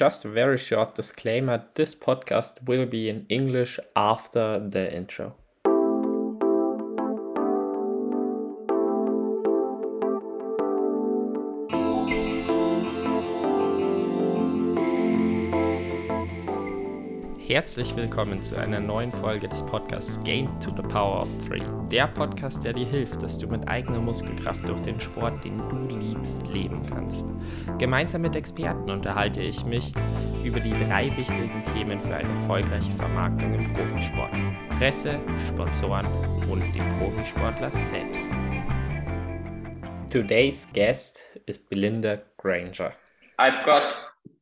just a very short disclaimer this podcast will be in English after the intro. Herzlich willkommen zu einer neuen Folge des Podcasts Game to the Power of Three. Der Podcast, der dir hilft, dass du mit eigener Muskelkraft durch den Sport, den du liebst, leben kannst. Gemeinsam mit Experten unterhalte ich mich über die drei wichtigen Themen für eine erfolgreiche Vermarktung im Profisport. Presse, Sponsoren und den Profisportler selbst. Today's guest is Belinda Granger. I've got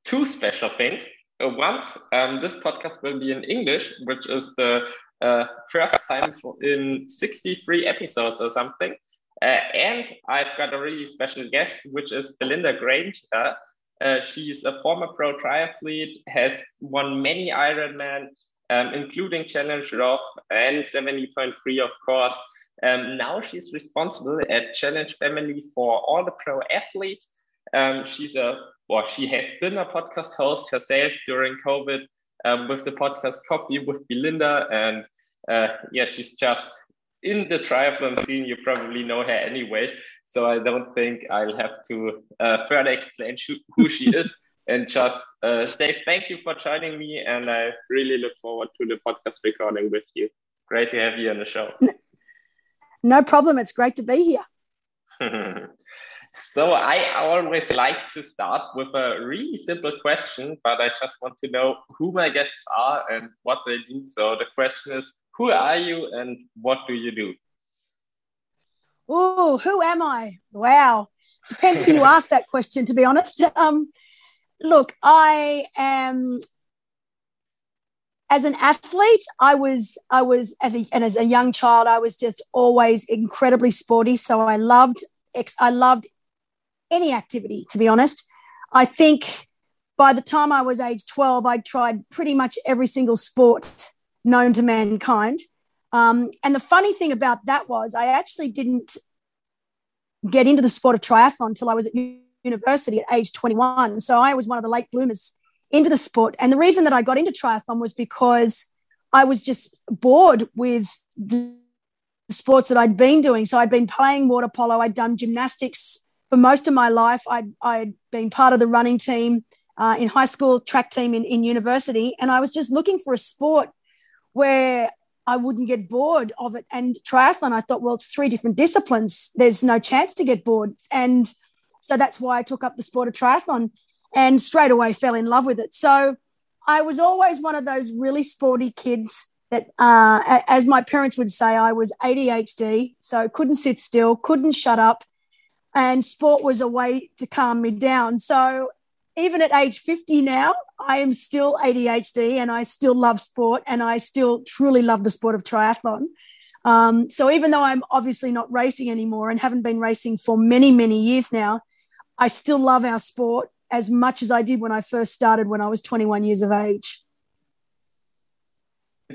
two special things. Once um, this podcast will be in English, which is the uh, first time in 63 episodes or something. Uh, and I've got a really special guest, which is Belinda Granger. Uh, she's a former pro triathlete, has won many Ironman, um, including Challenge Roth and 70.3, of course. Um, now she's responsible at Challenge Family for all the pro athletes. Um, she's a well, she has been a podcast host herself during COVID um, with the podcast Coffee with Belinda. And uh, yeah, she's just in the triathlon scene. You probably know her anyways. So I don't think I'll have to uh, further explain who she is and just uh, say thank you for joining me. And I really look forward to the podcast recording with you. Great to have you on the show. No problem. It's great to be here. So I always like to start with a really simple question, but I just want to know who my guests are and what they do. So the question is, who are you and what do you do? Oh, who am I? Wow. Depends who you ask that question, to be honest. Um, look, I am as an athlete, I was I was as a and as a young child, I was just always incredibly sporty. So I loved I loved any activity, to be honest. I think by the time I was age 12, I'd tried pretty much every single sport known to mankind. Um, and the funny thing about that was, I actually didn't get into the sport of triathlon until I was at university at age 21. So I was one of the late bloomers into the sport. And the reason that I got into triathlon was because I was just bored with the sports that I'd been doing. So I'd been playing water polo, I'd done gymnastics for most of my life, I'd, I'd been part of the running team uh, in high school, track team in, in university, and I was just looking for a sport where I wouldn't get bored of it. And triathlon, I thought, well, it's three different disciplines. There's no chance to get bored. And so that's why I took up the sport of triathlon and straight away fell in love with it. So I was always one of those really sporty kids that, uh, as my parents would say, I was ADHD. So couldn't sit still, couldn't shut up and sport was a way to calm me down. So even at age 50 now, I am still ADHD and I still love sport and I still truly love the sport of triathlon. Um, so even though I'm obviously not racing anymore and haven't been racing for many, many years now, I still love our sport as much as I did when I first started when I was 21 years of age.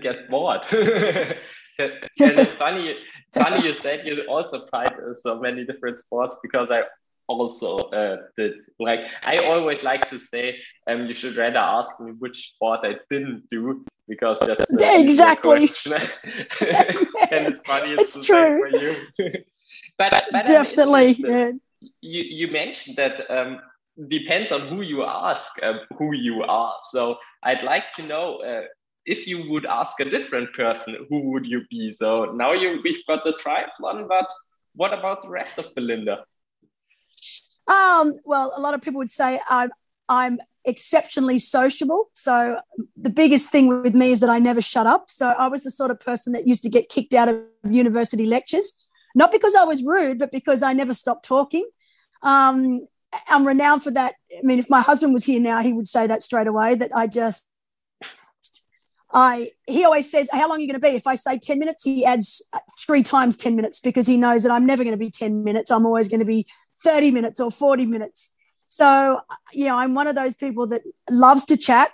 Get bored. and it's funny funny you said you also tried so many different sports because I also uh, did. Like I always like to say, um, you should rather ask me which sport I didn't do because that's the exactly. and it's funny. It's, it's true for you. but, but definitely. Yeah. You you mentioned that um, depends on who you ask uh, who you are. So I'd like to know. Uh, if you would ask a different person, who would you be? So now you we've got the triathlon, but what about the rest of Belinda? Um, well, a lot of people would say I'm I'm exceptionally sociable. So the biggest thing with me is that I never shut up. So I was the sort of person that used to get kicked out of university lectures, not because I was rude, but because I never stopped talking. Um, I'm renowned for that. I mean, if my husband was here now, he would say that straight away that I just I he always says, "How long are you going to be?" If I say ten minutes, he adds three times ten minutes because he knows that I'm never going to be ten minutes. I'm always going to be thirty minutes or forty minutes. So yeah, I'm one of those people that loves to chat.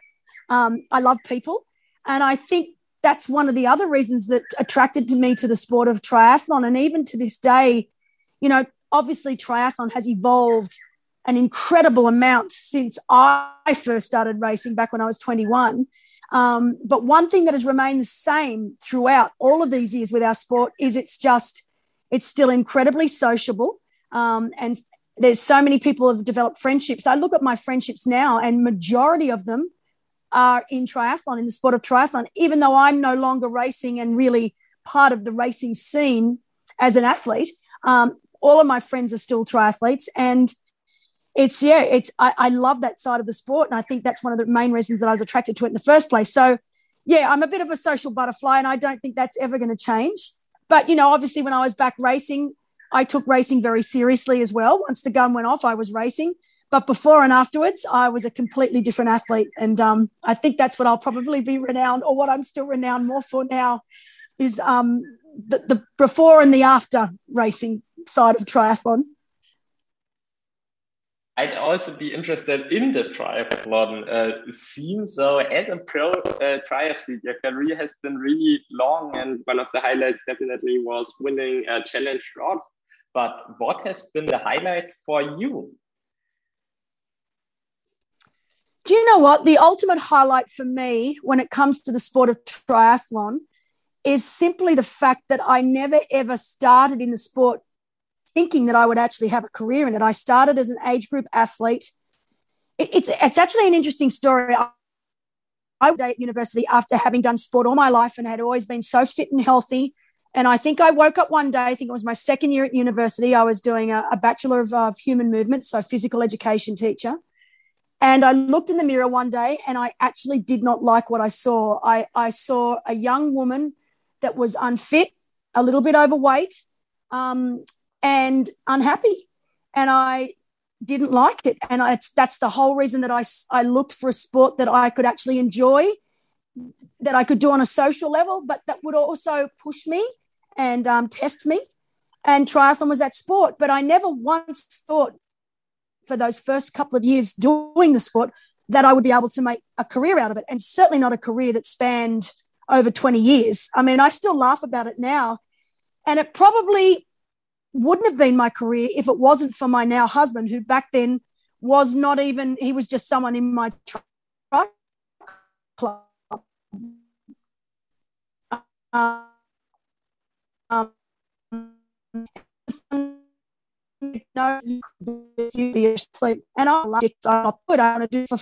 Um, I love people, and I think that's one of the other reasons that attracted to me to the sport of triathlon. And even to this day, you know, obviously triathlon has evolved an incredible amount since I first started racing back when I was 21. Um, but one thing that has remained the same throughout all of these years with our sport is it's just, it's still incredibly sociable. Um, and there's so many people have developed friendships. I look at my friendships now, and majority of them are in triathlon, in the sport of triathlon, even though I'm no longer racing and really part of the racing scene as an athlete. Um, all of my friends are still triathletes. And it's, yeah, it's, I, I love that side of the sport. And I think that's one of the main reasons that I was attracted to it in the first place. So, yeah, I'm a bit of a social butterfly and I don't think that's ever going to change. But, you know, obviously when I was back racing, I took racing very seriously as well. Once the gun went off, I was racing. But before and afterwards, I was a completely different athlete. And um, I think that's what I'll probably be renowned, or what I'm still renowned more for now, is um, the, the before and the after racing side of triathlon. I'd also be interested in the triathlon uh, scene. So, as a pro uh, triathlete, your career has been really long, and one of the highlights definitely was winning a Challenge Roth. But what has been the highlight for you? Do you know what? The ultimate highlight for me when it comes to the sport of triathlon is simply the fact that I never ever started in the sport thinking that I would actually have a career in it. I started as an age group athlete. it's, it's actually an interesting story. I was at university after having done sport all my life and had always been so fit and healthy. And I think I woke up one day, I think it was my second year at university. I was doing a, a Bachelor of, of Human Movement, so physical education teacher. And I looked in the mirror one day and I actually did not like what I saw. I, I saw a young woman that was unfit, a little bit overweight, um, and unhappy. And I didn't like it. And I, that's the whole reason that I, I looked for a sport that I could actually enjoy, that I could do on a social level, but that would also push me and um, test me. And triathlon was that sport. But I never once thought for those first couple of years doing the sport that I would be able to make a career out of it. And certainly not a career that spanned over 20 years. I mean, I still laugh about it now. And it probably wouldn't have been my career if it wasn't for my now husband, who back then was not even, he was just someone in my club. Um, know you sleep. And I like it. I'm not good. I want to do for.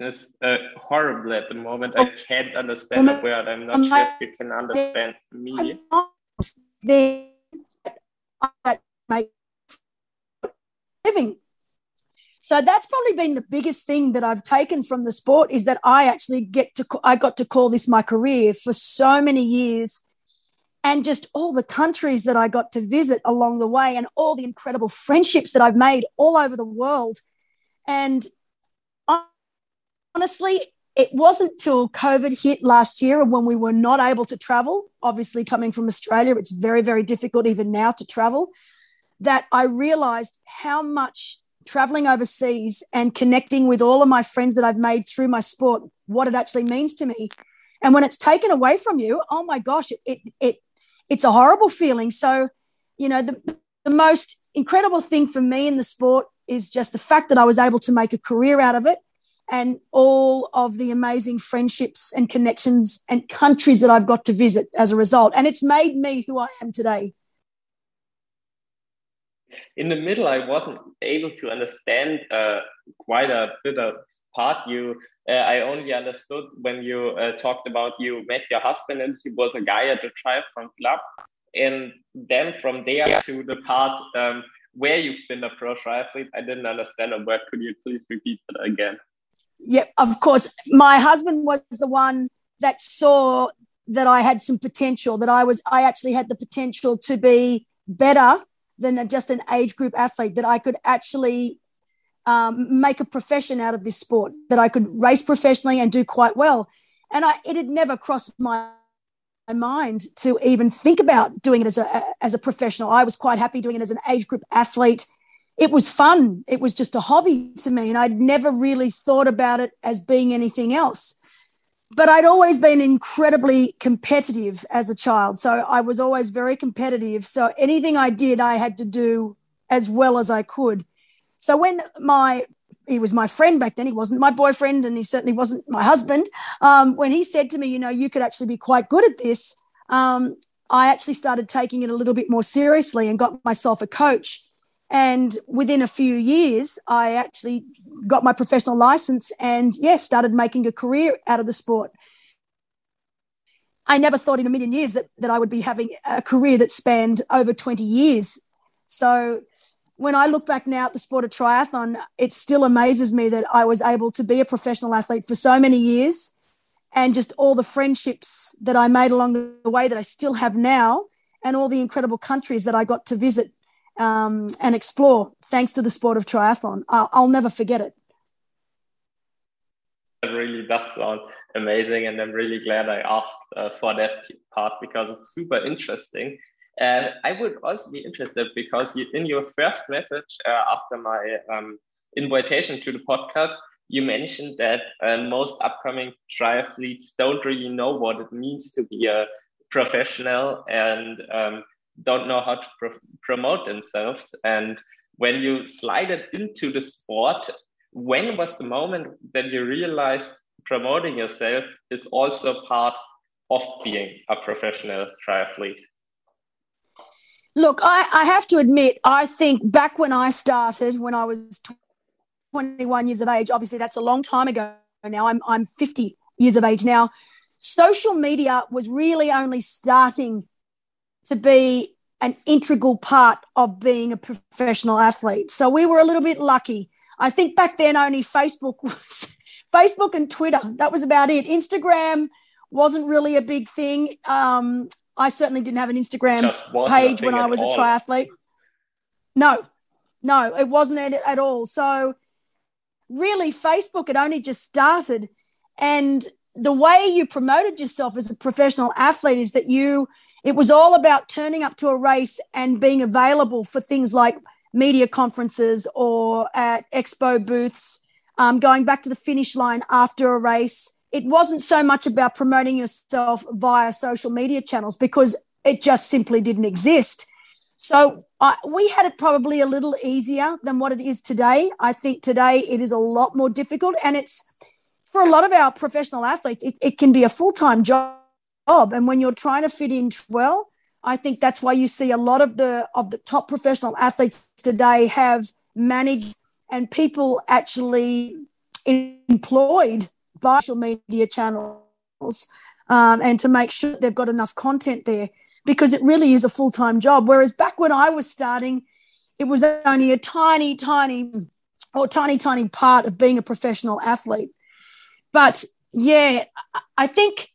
It's uh, horrible at the moment. I can't understand a word. I'm not sure if you can understand me. Then make living. So that's probably been the biggest thing that I've taken from the sport is that I actually get to I got to call this my career for so many years and just all the countries that I got to visit along the way and all the incredible friendships that I've made all over the world. And honestly, it wasn't till COVID hit last year and when we were not able to travel. Obviously, coming from Australia, it's very, very difficult even now to travel. That I realized how much traveling overseas and connecting with all of my friends that I've made through my sport, what it actually means to me. And when it's taken away from you, oh my gosh, it, it, it it's a horrible feeling. So, you know, the, the most incredible thing for me in the sport is just the fact that I was able to make a career out of it and all of the amazing friendships and connections and countries that I've got to visit as a result. And it's made me who I am today. In the middle, I wasn't able to understand uh, quite a bit of part you uh, I only understood when you uh, talked about you met your husband and he was a guy at the triathlon club. And then from there yeah. to the part um, where you've been a pro triathlete, I didn't understand a word. Could you please repeat that again? Yeah, of course. My husband was the one that saw that I had some potential, that I was, I actually had the potential to be better than just an age group athlete, that I could actually um, make a profession out of this sport, that I could race professionally and do quite well. And I, it had never crossed my mind to even think about doing it as a as a professional. I was quite happy doing it as an age group athlete. It was fun. It was just a hobby to me, and I'd never really thought about it as being anything else. but I'd always been incredibly competitive as a child. So I was always very competitive. So anything I did, I had to do as well as I could. So when my he was my friend back then. He wasn't my boyfriend, and he certainly wasn't my husband. Um, when he said to me, "You know, you could actually be quite good at this," um, I actually started taking it a little bit more seriously and got myself a coach. And within a few years, I actually got my professional license and, yeah, started making a career out of the sport. I never thought in a million years that, that I would be having a career that spanned over 20 years. So when I look back now at the sport of triathlon, it still amazes me that I was able to be a professional athlete for so many years and just all the friendships that I made along the way that I still have now and all the incredible countries that I got to visit um, and explore thanks to the sport of triathlon. I'll, I'll never forget it. It really does sound amazing, and I'm really glad I asked uh, for that part because it's super interesting. And I would also be interested because you, in your first message uh, after my um, invitation to the podcast, you mentioned that uh, most upcoming triathletes don't really know what it means to be a professional and um, don't know how to pro- promote themselves. And when you slide it into the sport, when was the moment that you realized promoting yourself is also part of being a professional triathlete? Look, I, I have to admit, I think back when I started, when I was 21 years of age, obviously that's a long time ago now, I'm, I'm 50 years of age now. Social media was really only starting to be an integral part of being a professional athlete. So we were a little bit lucky. I think back then only Facebook was Facebook and Twitter. That was about it. Instagram wasn't really a big thing. Um, I certainly didn't have an Instagram page when I was a triathlete. No, no, it wasn't at, at all. So really, Facebook had only just started, and the way you promoted yourself as a professional athlete is that you it was all about turning up to a race and being available for things like media conferences or at expo booths, um, going back to the finish line after a race. It wasn't so much about promoting yourself via social media channels because it just simply didn't exist. So uh, we had it probably a little easier than what it is today. I think today it is a lot more difficult, and it's for a lot of our professional athletes, it, it can be a full time job job. And when you're trying to fit in well, I think that's why you see a lot of the of the top professional athletes today have managed and people actually employed by social media channels um, and to make sure they've got enough content there because it really is a full time job. Whereas back when I was starting, it was only a tiny, tiny or tiny, tiny part of being a professional athlete. But yeah, I think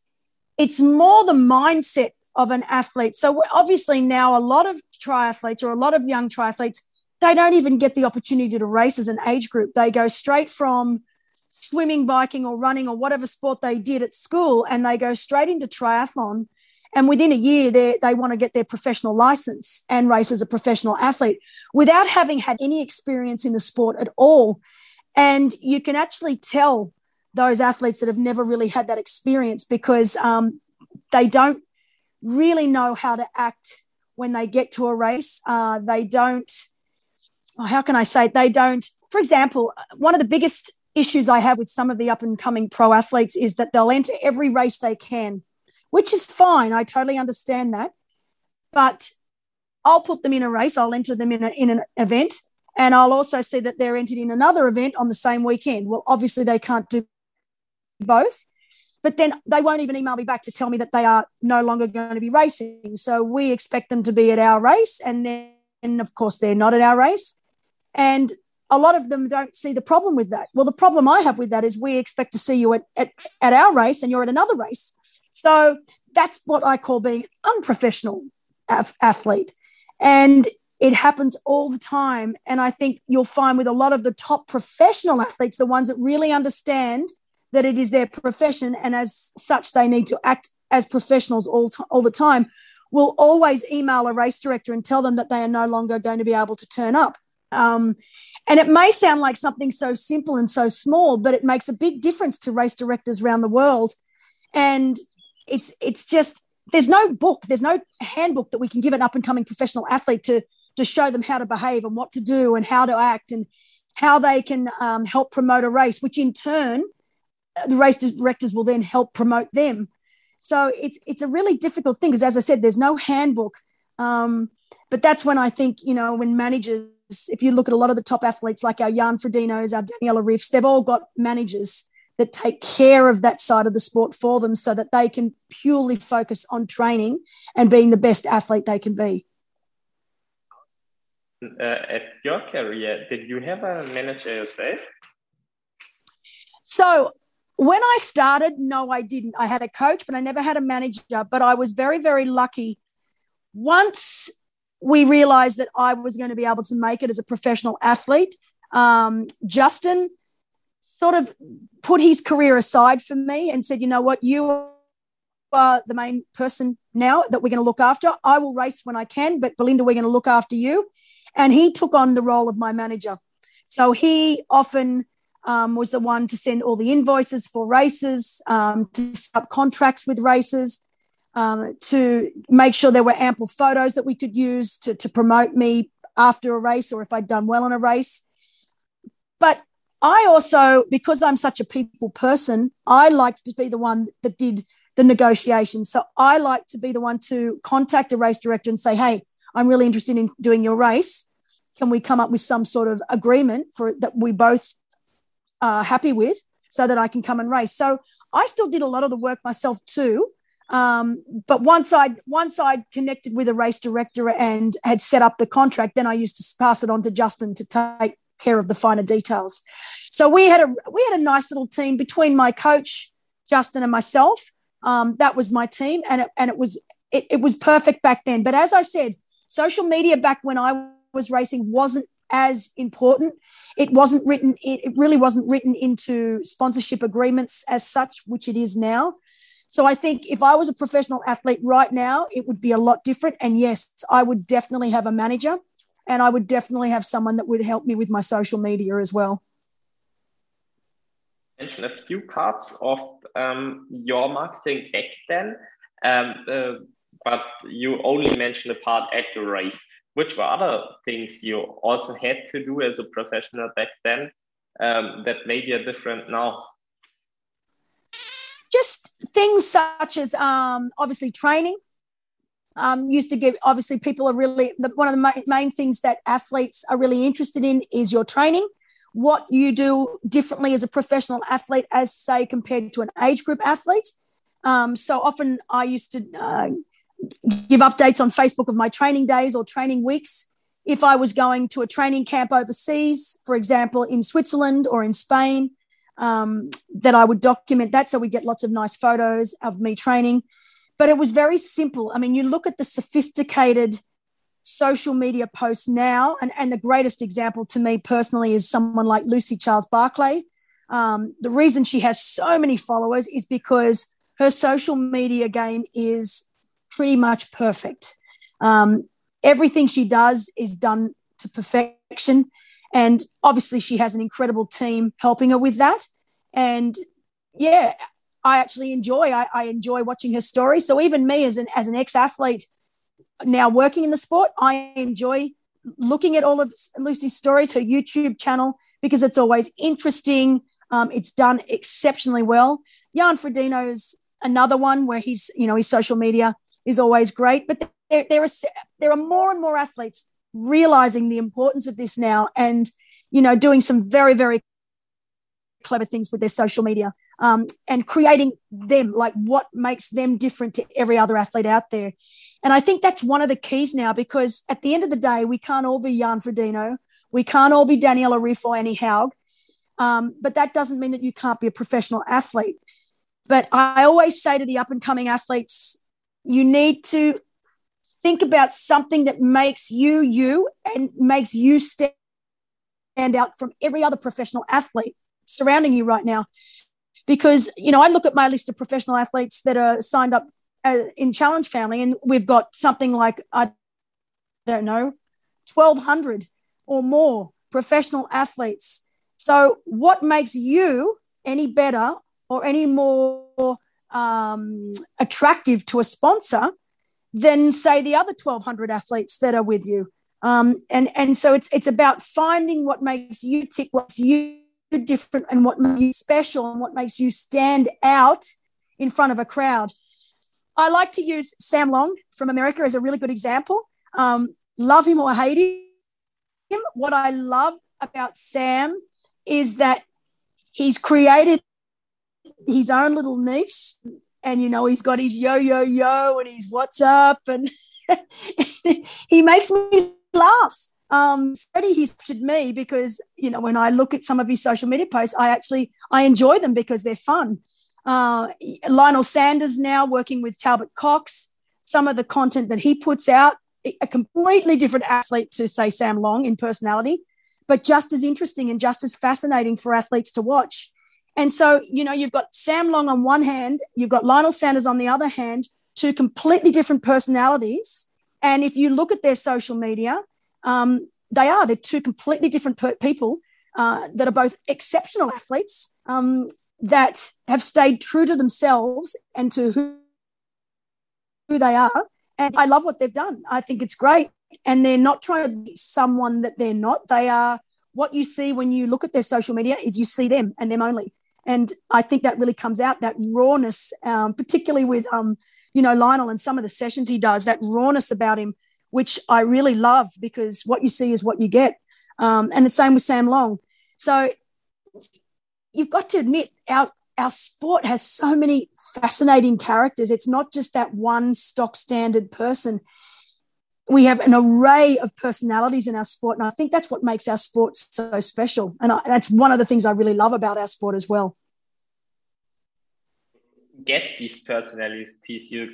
it's more the mindset of an athlete. So obviously now a lot of triathletes or a lot of young triathletes, they don't even get the opportunity to race as an age group. They go straight from swimming, biking, or running, or whatever sport they did at school, and they go straight into triathlon. And within a year, they, they want to get their professional license and race as a professional athlete without having had any experience in the sport at all. And you can actually tell those athletes that have never really had that experience because um, they don't really know how to act when they get to a race. Uh, they don't, oh, how can I say, they don't, for example, one of the biggest issues I have with some of the up and coming pro athletes is that they'll enter every race they can, which is fine. I totally understand that. But I'll put them in a race, I'll enter them in, a, in an event, and I'll also see that they're entered in another event on the same weekend. Well, obviously, they can't do both. But then they won't even email me back to tell me that they are no longer going to be racing. So we expect them to be at our race. And then, of course, they're not at our race. And a lot of them don't see the problem with that. Well, the problem I have with that is we expect to see you at, at, at our race and you're at another race. So that's what I call being unprofessional athlete. And it happens all the time. And I think you'll find with a lot of the top professional athletes, the ones that really understand – that it is their profession and as such they need to act as professionals all, t- all the time will always email a race director and tell them that they are no longer going to be able to turn up. Um, and it may sound like something so simple and so small but it makes a big difference to race directors around the world. And it's it's just there's no book, there's no handbook that we can give an up and coming professional athlete to to show them how to behave and what to do and how to act and how they can um, help promote a race, which in turn the race directors will then help promote them. So it's it's a really difficult thing because, as I said, there's no handbook. Um, but that's when I think you know when managers, if you look at a lot of the top athletes like our Jan Frodenos, our Daniela Ryfs, they've all got managers that take care of that side of the sport for them so that they can purely focus on training and being the best athlete they can be. Uh, at your career, did you have a manager yourself? So when I started, no, I didn't. I had a coach, but I never had a manager. But I was very, very lucky. Once we realized that I was going to be able to make it as a professional athlete, um, Justin sort of put his career aside for me and said, you know what, you are the main person now that we're going to look after. I will race when I can, but Belinda, we're going to look after you. And he took on the role of my manager. So he often um, was the one to send all the invoices for races, um, to set up contracts with races, um, to make sure there were ample photos that we could use to, to promote me after a race or if I'd done well in a race. But I also, because I'm such a people person, I like to be the one that did the negotiations. So I like to be the one to contact a race director and say, hey, I'm really interested in doing your race. Can we come up with some sort of agreement for that we both are happy with so that I can come and race? So I still did a lot of the work myself too. Um, but once I once I connected with a race director and had set up the contract, then I used to pass it on to Justin to take care of the finer details. So we had a we had a nice little team between my coach Justin and myself. Um, that was my team, and it, and it was it, it was perfect back then. But as I said, social media back when I was racing wasn't as important. It wasn't written. It, really wasn't written into sponsorship agreements as such, which it is now. So I think if I was a professional athlete right now, it would be a lot different. And yes, I would definitely have a manager and I would definitely have someone that would help me with my social media as well. Mention a few parts of um, your marketing back then, um, uh, but you only mentioned a part at the race. Which were other things you also had to do as a professional back then um, that maybe are different now? Just things such as um, obviously training. Um, used to give obviously people are really the, one of the ma- main things that athletes are really interested in is your training. What you do differently as a professional athlete as say compared to an age group athlete. Um, so often i used to uh, give updates on facebook of my training days or training weeks if i was going to a training camp overseas for example in switzerland or in spain um, that i would document that so we get lots of nice photos of me training but it was very simple. I mean, you look at the sophisticated social media posts now, and, and the greatest example to me personally is someone like Lucy Charles Barclay. Um, the reason she has so many followers is because her social media game is pretty much perfect. Um, everything she does is done to perfection. And obviously, she has an incredible team helping her with that. And yeah, I actually enjoy. I, I enjoy watching her story. So even me as an as an ex athlete, now working in the sport, I enjoy looking at all of Lucy's stories, her YouTube channel, because it's always interesting. Um, it's done exceptionally well. Jan Frodeno's another one where he's, you know, his social media is always great. But there, there are there are more and more athletes realizing the importance of this now, and you know, doing some very very clever things with their social media um, and creating them, like what makes them different to every other athlete out there. And I think that's one of the keys now because at the end of the day, we can't all be Jan Frodeno. We can't all be Daniela Ryf or Annie Haug. Um, but that doesn't mean that you can't be a professional athlete. But I always say to the up and coming athletes, you need to think about something that makes you you and makes you stand out from every other professional athlete surrounding you right now because you know I look at my list of professional athletes that are signed up uh, in Challenge Family, and we've got something like I don't know, twelve hundred or more professional athletes. So, what makes you any better or any more um, attractive to a sponsor than say the other 1200 athletes that are with you. Um, and and so it's it's about finding what makes you tick what's you different and what makes you special and what makes you stand out in front of a crowd. I like to use sam long from america as a really good example. Um, love him or hate him. What i love about sam is that he's created his own little niche and you know he's got his yo yo yo and his what's up and he makes me laugh. Um Freddie he's me because you know when I look at some of his social media posts I actually I enjoy them because they're fun. Uh, Lionel Sanders now working with Talbot Cox some of the content that he puts out a completely different athlete to say Sam Long in personality but just as interesting and just as fascinating for athletes to watch and so, you know, you've got Sam Long on one hand, you've got Lionel Sanders on the other hand, two completely different personalities. And if you look at their social media, um, they are, they're two completely different per- people uh, that are both exceptional athletes um, that have stayed true to themselves and to who, who they are. And I love what they've done. I think it's great. And they're not trying to be someone that they're not. They are what you see when you look at their social media is you see them and them only. And I think that really comes out that rawness, um, particularly with um, you know Lionel and some of the sessions he does. That rawness about him, which I really love because what you see is what you get. Um, and the same with Sam Long. So you've got to admit our our sport has so many fascinating characters. It's not just that one stock standard person. We have an array of personalities in our sport, and I think that's what makes our sport so special. And I, that's one of the things I really love about our sport as well get these personalities you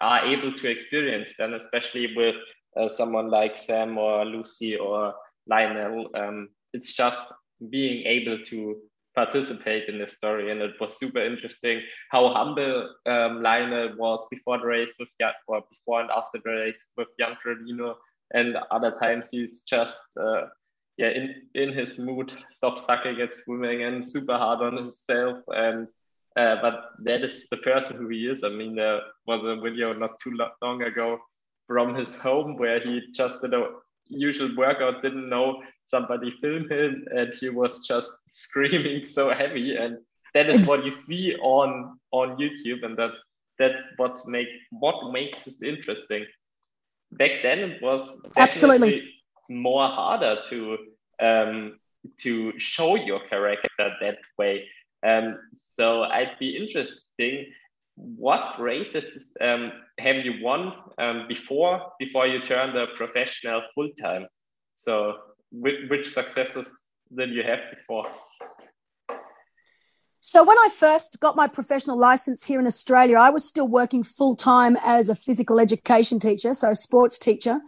are able to experience them, especially with uh, someone like Sam or Lucy or Lionel. Um, it's just being able to participate in the story, and it was super interesting how humble um, Lionel was before the race with Jan, or before and after the race with Jan Frodeno, and other times he's just uh, yeah in in his mood, stop sucking at swimming and super hard on himself and uh, but that is the person who he is. I mean, there was a video not too long ago from his home where he just did a usual workout, didn't know somebody filmed him, and he was just screaming so heavy. And that is what you see on on YouTube, and that that what make what makes it interesting. Back then, it was absolutely more harder to um, to show your character that way um, so I'd be interesting. What races um, have you won um, before before you turned a professional full time? So which, which successes did you have before? So when I first got my professional license here in Australia, I was still working full time as a physical education teacher, so a sports teacher,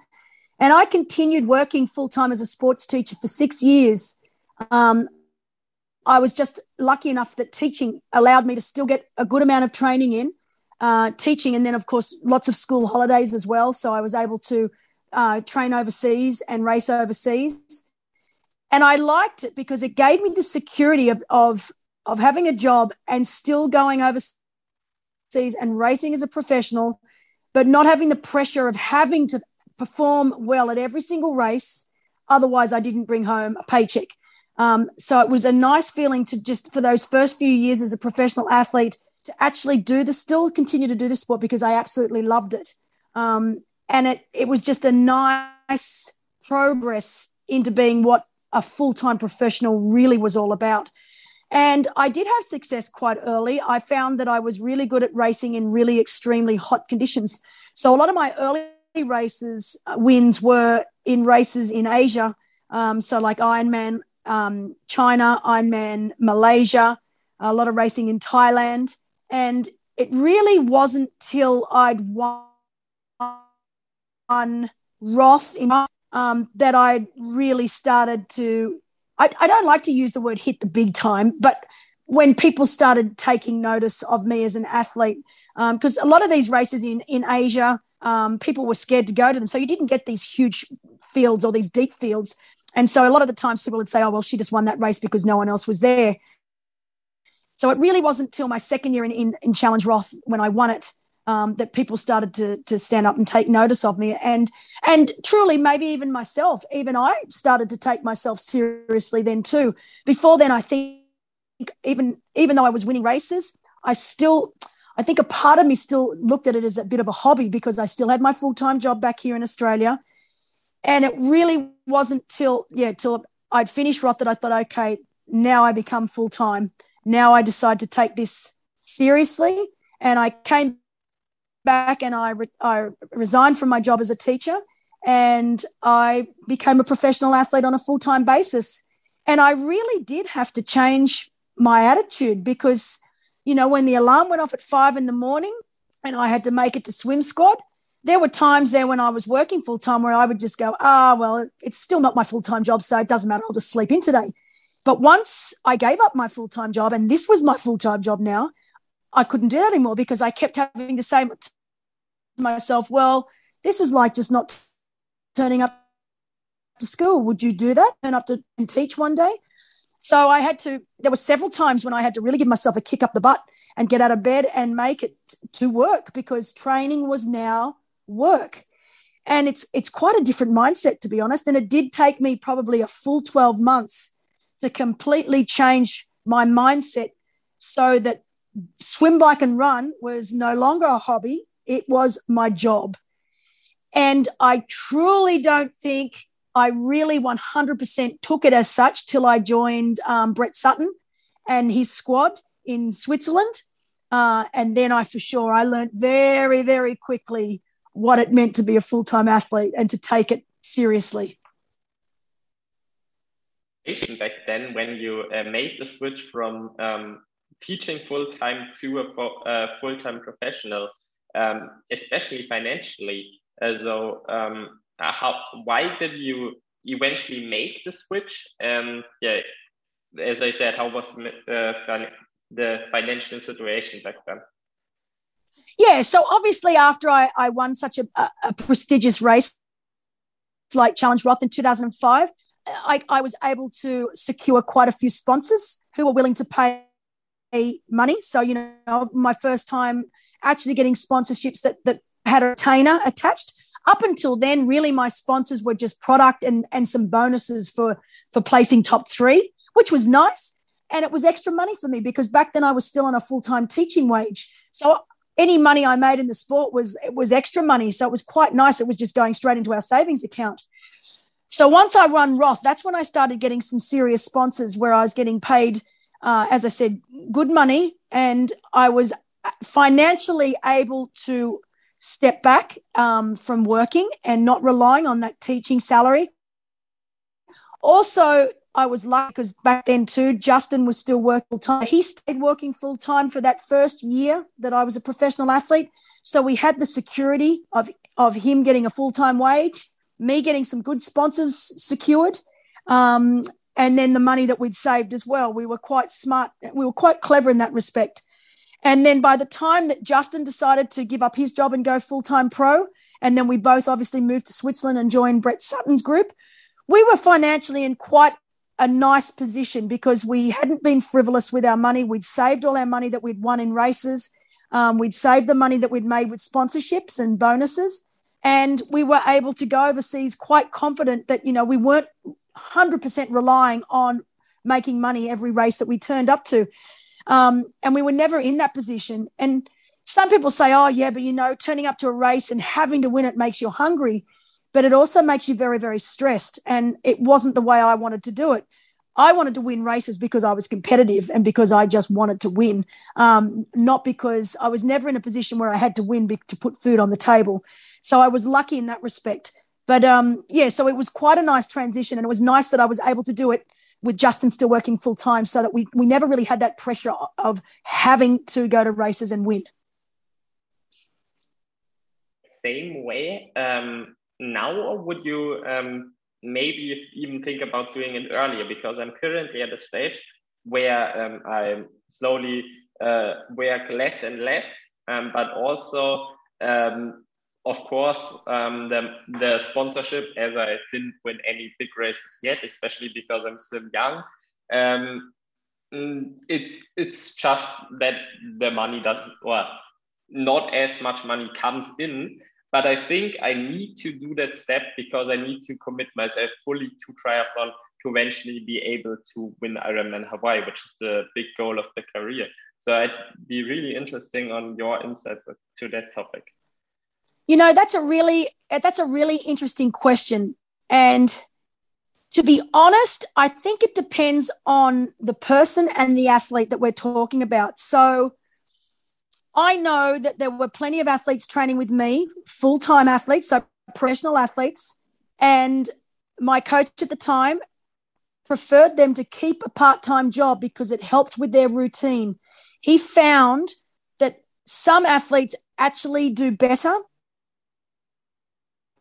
and I continued working full time as a sports teacher for six years. Um, I was just lucky enough that teaching allowed me to still get a good amount of training in uh, teaching, and then of course lots of school holidays as well. So I was able to uh, train overseas and race overseas, and I liked it because it gave me the security of of of having a job and still going overseas and racing as a professional, but not having the pressure of having to perform well at every single race. Otherwise, I didn't bring home a paycheck. Um, so it was a nice feeling to just for those first few years as a professional athlete to actually do the still continue to do the sport because I absolutely loved it. Um, and it it was just a nice progress into being what a full time professional really was all about. And I did have success quite early. I found that I was really good at racing in really extremely hot conditions. So a lot of my early races uh, wins were in races in Asia. Um, so like Ironman um, China, Ironman Malaysia, a lot of racing in Thailand. And it really wasn't till I'd won Roth in, um, that I really started to. I, I don't like to use the word hit the big time, but when people started taking notice of me as an athlete, because um, a lot of these races in in Asia, um, people were scared to go to them, so you didn't get these huge fields or these deep fields. And so a lot of the times people would say, oh, well, she just won that race because no one else was there. So it really wasn't till my second year in, in, in Challenge Roth when I won it um, that people started to, to stand up and take notice of me. And, and truly, maybe even myself, even I started to take myself seriously then too. Before then, I think even, even though I was winning races, I still, I think a part of me still looked at it as a bit of a hobby because I still had my full time job back here in Australia. And it really wasn't till, yeah, till I'd finished Roth that I thought, okay, now I become full time. Now I decide to take this seriously. And I came back and I, re- I resigned from my job as a teacher and I became a professional athlete on a full time basis. And I really did have to change my attitude because, you know, when the alarm went off at five in the morning and I had to make it to swim squad, there were times there when I was working full time where I would just go, ah, well, it's still not my full time job, so it doesn't matter. I'll just sleep in today. But once I gave up my full time job, and this was my full time job now, I couldn't do that anymore because I kept having to say to myself, well, this is like just not turning up to school. Would you do that? Turn up to and teach one day? So I had to, there were several times when I had to really give myself a kick up the butt and get out of bed and make it to work because training was now work. And it's it's quite a different mindset to be honest. And it did take me probably a full 12 months to completely change my mindset so that swim, bike, and run was no longer a hobby, it was my job. And I truly don't think I really 100% took it as such till I joined um, Brett Sutton and his squad in Switzerland. Uh, and then I for sure I learned very, very quickly what it meant to be a full time athlete and to take it seriously. Back then, when you uh, made the switch from um, teaching full time to a uh, full time professional, um, especially financially. Uh, so, um, how why did you eventually make the switch? And yeah, as I said, how was uh, the financial situation back then? Yeah, so obviously after I, I won such a, a, prestigious race like Challenge Roth in 2005, I, I was able to secure quite a few sponsors who were willing to pay money. So, you know, my first time actually getting sponsorships that, that had a retainer attached. Up until then, really, my sponsors were just product and, and some bonuses for, for placing top three, which was nice. And it was extra money for me because back then I was still on a full time teaching wage. So any money I made in the sport was it was extra money. So it was quite nice. It was just going straight into our savings account. So once I run Roth, that's when I started getting some serious sponsors where I was getting paid, uh, as I said, good money, and I was financially able to step back um, from working and not relying on that teaching salary. Also, I was lucky because back then too, Justin was still working full time. He stayed working full time for that first year that I was a professional athlete. So we had the security of, of him getting a full time wage, me getting some good sponsors secured, um, and then the money that we'd saved as well. We were quite smart. We were quite clever in that respect. And then by the time that Justin decided to give up his job and go full time pro, and then we both obviously moved to Switzerland and joined Brett Sutton's group, we were financially in quite a nice position because we hadn't been frivolous with our money. We'd saved all our money that we'd won in races. Um, we'd saved the money that we'd made with sponsorships and bonuses. And we were able to go overseas quite confident that, you know, we weren't 100% relying on making money every race that we turned up to. Um, and we were never in that position. And some people say, oh, yeah, but you know, turning up to a race and having to win it makes you hungry but it also makes you very, very stressed. And it wasn't the way I wanted to do it. I wanted to win races because I was competitive and because I just wanted to win, um, not because I was never in a position where I had to win to put food on the table. So I was lucky in that respect. But um, yeah, so it was quite a nice transition, and it was nice that I was able to do it with Justin still working full time, so that we we never really had that pressure of having to go to races and win. Same way, um, now, or would you um, maybe even think about doing it earlier? Because I'm currently at a stage where um, I slowly uh, work less and less, um, but also, um, of course, um, the, the sponsorship, as I didn't win any big races yet, especially because I'm still young. Um, Mm, it's it's just that the money doesn't well not as much money comes in but i think i need to do that step because i need to commit myself fully to triathlon to eventually be able to win ironman hawaii which is the big goal of the career. So I'd be really interesting on your insights to that topic. You know that's a really that's a really interesting question. And to be honest, I think it depends on the person and the athlete that we're talking about. So I know that there were plenty of athletes training with me, full time athletes, so professional athletes. And my coach at the time preferred them to keep a part time job because it helped with their routine. He found that some athletes actually do better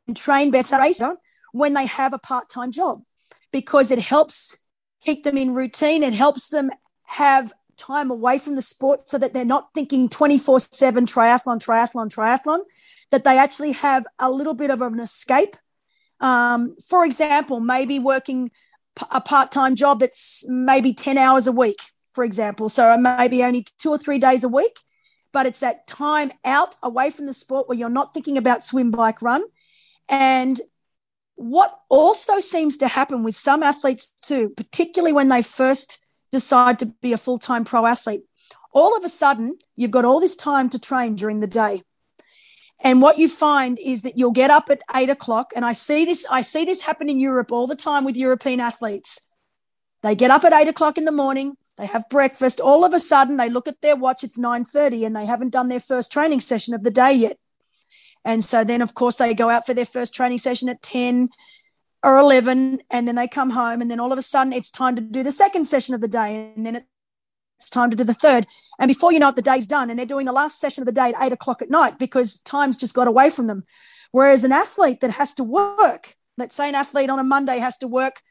and train better when they have a part time job because it helps keep them in routine. It helps them have time away from the sport so that they're not thinking 24 7 triathlon, triathlon, triathlon, that they actually have a little bit of an escape. Um, for example, maybe working a part time job that's maybe 10 hours a week, for example. So maybe only two or three days a week, but it's that time out away from the sport where you're not thinking about swim, bike, run. And what also seems to happen with some athletes too, particularly when they first decide to be a full time pro athlete, all of a sudden you've got all this time to train during the day. And what you find is that you'll get up at eight o'clock, and I see this. I see this happen in Europe all the time with European athletes. They get up at eight o'clock in the morning. They have breakfast. All of a sudden, they look at their watch. It's nine thirty, and they haven't done their first training session of the day yet. And so then, of course, they go out for their first training session at 10 or 11, and then they come home. And then all of a sudden, it's time to do the second session of the day. And then it's time to do the third. And before you know it, the day's done. And they're doing the last session of the day at eight o'clock at night because time's just got away from them. Whereas an athlete that has to work, let's say an athlete on a Monday has to work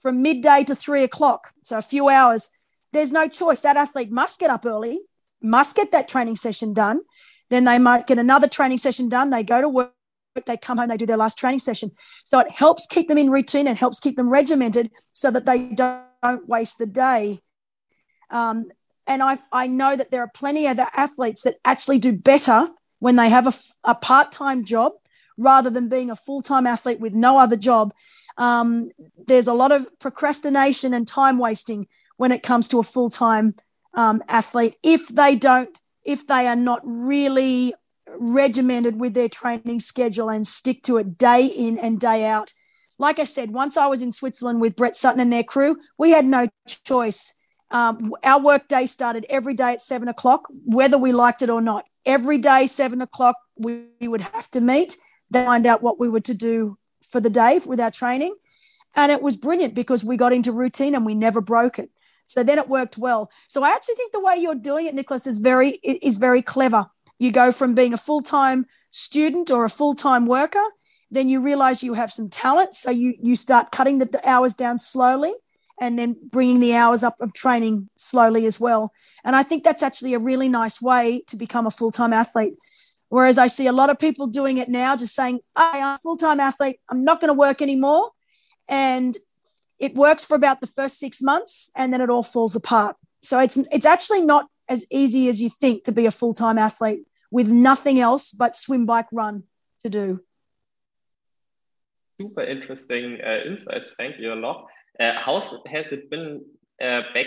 from midday to three o'clock, so a few hours, there's no choice. That athlete must get up early, must get that training session done then they might get another training session done. They go to work, they come home, they do their last training session. So it helps keep them in routine and helps keep them regimented so that they don't waste the day. Um, and I, I know that there are plenty of the athletes that actually do better when they have a, a part time job rather than being a full time athlete with no other job. Um, there's a lot of procrastination and time wasting when it comes to a full time um, athlete if they don't if they are not really regimented with their training schedule and stick to it day in and day out. Like I said, once I was in Switzerland with Brett Sutton and their crew, we had no choice. Um, our work day started every day at seven o'clock, whether we liked it or not. Every day, seven o'clock, we, we would have to meet, find out what we were to do for the day with our training. And it was brilliant because we got into routine and we never broke it. So then it worked well. So I actually think the way you're doing it, Nicholas, is very is very clever. You go from being a full time student or a full time worker, then you realize you have some talent, so you you start cutting the hours down slowly, and then bringing the hours up of training slowly as well. And I think that's actually a really nice way to become a full time athlete. Whereas I see a lot of people doing it now, just saying, I'm a full time athlete, I'm not going to work anymore. And it works for about the first six months and then it all falls apart. So it's it's actually not as easy as you think to be a full time athlete with nothing else but swim, bike, run to do. Super interesting uh, insights. Thank you a lot. Uh, how has it been uh, back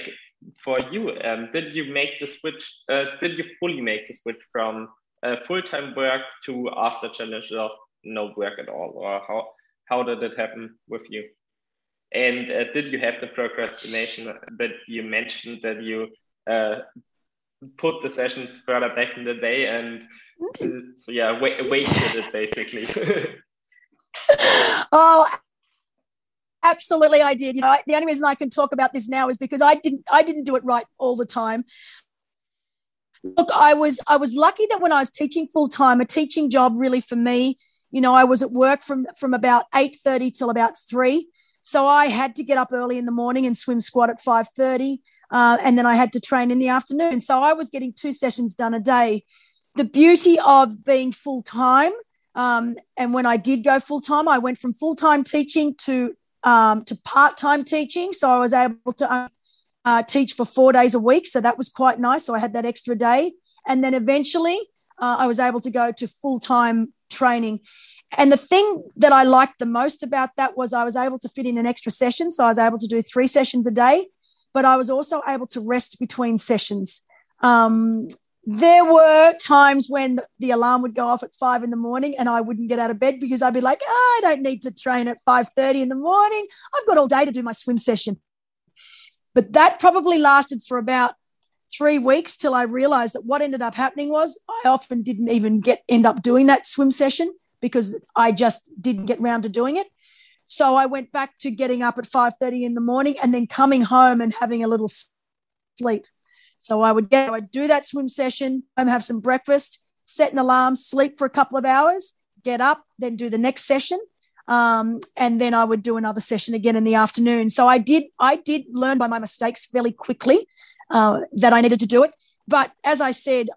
for you? Um, did you make the switch? Uh, did you fully make the switch from uh, full time work to after challenge of no work at all, or how how did it happen with you? And uh, did you have the procrastination that you mentioned that you uh, put the sessions further back in the day and uh, so yeah, wa- wasted it basically? oh, absolutely, I did. You know, the only reason I can talk about this now is because I didn't I didn't do it right all the time. Look, I was I was lucky that when I was teaching full time, a teaching job really for me, you know, I was at work from from about eight thirty till about three so I had to get up early in the morning and swim squat at 5:30, uh, and then I had to train in the afternoon. So I was getting two sessions done a day. The beauty of being full time, um, and when I did go full time, I went from full time teaching to um, to part time teaching. So I was able to uh, teach for four days a week. So that was quite nice. So I had that extra day. And then eventually uh, I was able to go to full time training. And the thing that I liked the most about that was I was able to fit in an extra session. So I was able to do three sessions a day, but I was also able to rest between sessions. Um, there were times when the alarm would go off at five in the morning and I wouldn't get out of bed because I'd be like, oh, I don't need to train at 5:30 in the morning. I've got all day to do my swim session. But that probably lasted for about three weeks till I realized that what ended up happening was I often didn't even get end up doing that swim session because I just didn't get round to doing it. So I went back to getting up at 5:30 in the morning and then coming home and having a little sleep. So I would get, I would do that swim session, and have some breakfast, set an alarm, sleep for a couple of hours, get up, then do the next session. Um, and then I would do another session again in the afternoon. So I did, I did learn by my mistakes fairly quickly uh, that I needed to do it. But as I said,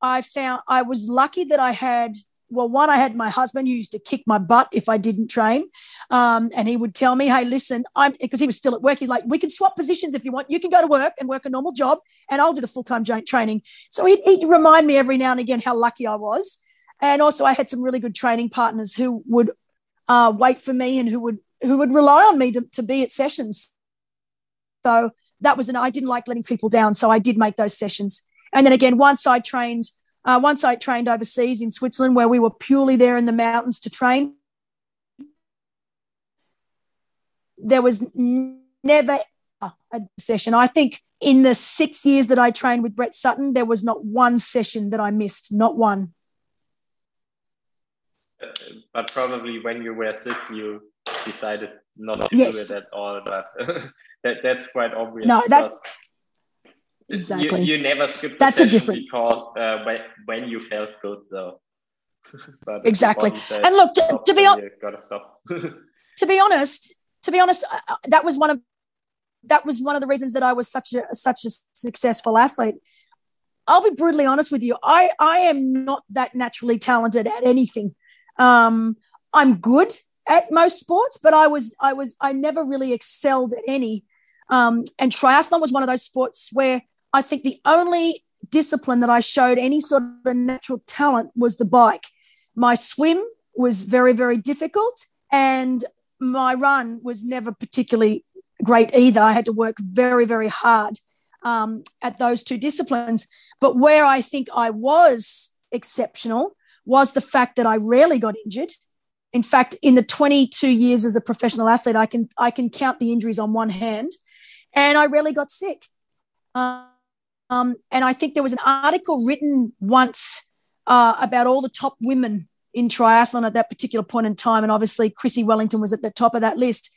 I found I was lucky that I had well, one, I had my husband who used to kick my butt if I didn't train. Um, and he would tell me, hey, listen, I'm because he was still at work. He's like, we can swap positions if you want. You can go to work and work a normal job, and I'll do the full time joint training. So he'd, he'd remind me every now and again how lucky I was. And also, I had some really good training partners who would uh, wait for me and who would who would rely on me to, to be at sessions. So that was an I didn't like letting people down, so I did make those sessions. And then again, once I trained uh, once I trained overseas in Switzerland, where we were purely there in the mountains to train. There was never a session. I think in the six years that I trained with Brett Sutton, there was not one session that I missed, not one. But probably when you were sick, you decided not to yes. do it at all. But that, that's quite obvious. No, that's exactly. You, you never skip. That's a different because uh, when when you felt good. So. exactly. And look, to, to be honest, to be honest, to be honest, that was one of that was one of the reasons that I was such a such a successful athlete. I'll be brutally honest with you. I I am not that naturally talented at anything. Um, I'm good at most sports, but I was I was I never really excelled at any. Um, and triathlon was one of those sports where I think the only discipline that I showed any sort of natural talent was the bike. My swim was very, very difficult, and my run was never particularly great either. I had to work very, very hard um, at those two disciplines. But where I think I was exceptional was the fact that I rarely got injured. In fact, in the 22 years as a professional athlete, I can I can count the injuries on one hand, and I rarely got sick. Um, um, and I think there was an article written once uh, about all the top women in triathlon at that particular point in time. And obviously, Chrissie Wellington was at the top of that list.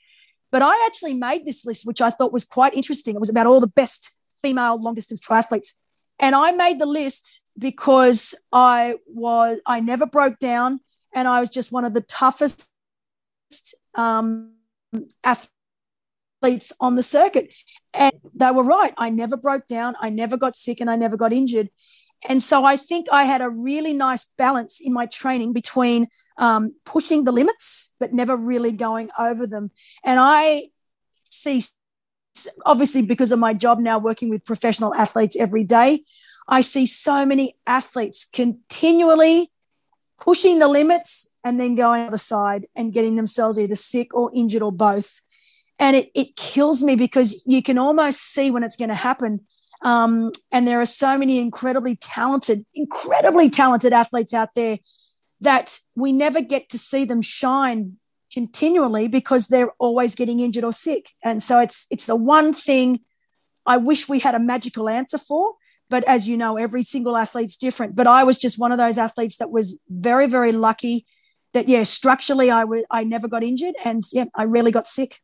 But I actually made this list, which I thought was quite interesting. It was about all the best female long distance triathletes. And I made the list because I was, I never broke down and I was just one of the toughest um, athletes athletes on the circuit. And they were right. I never broke down, I never got sick, and I never got injured. And so I think I had a really nice balance in my training between um, pushing the limits, but never really going over them. And I see, obviously, because of my job now working with professional athletes every day, I see so many athletes continually pushing the limits and then going the side and getting themselves either sick or injured or both and it, it kills me because you can almost see when it's going to happen. Um, and there are so many incredibly talented incredibly talented athletes out there that we never get to see them shine continually because they're always getting injured or sick. And so it's it's the one thing i wish we had a magical answer for but as you know every single athlete's different. But i was just one of those athletes that was very very lucky that yeah structurally i was i never got injured and yeah i rarely got sick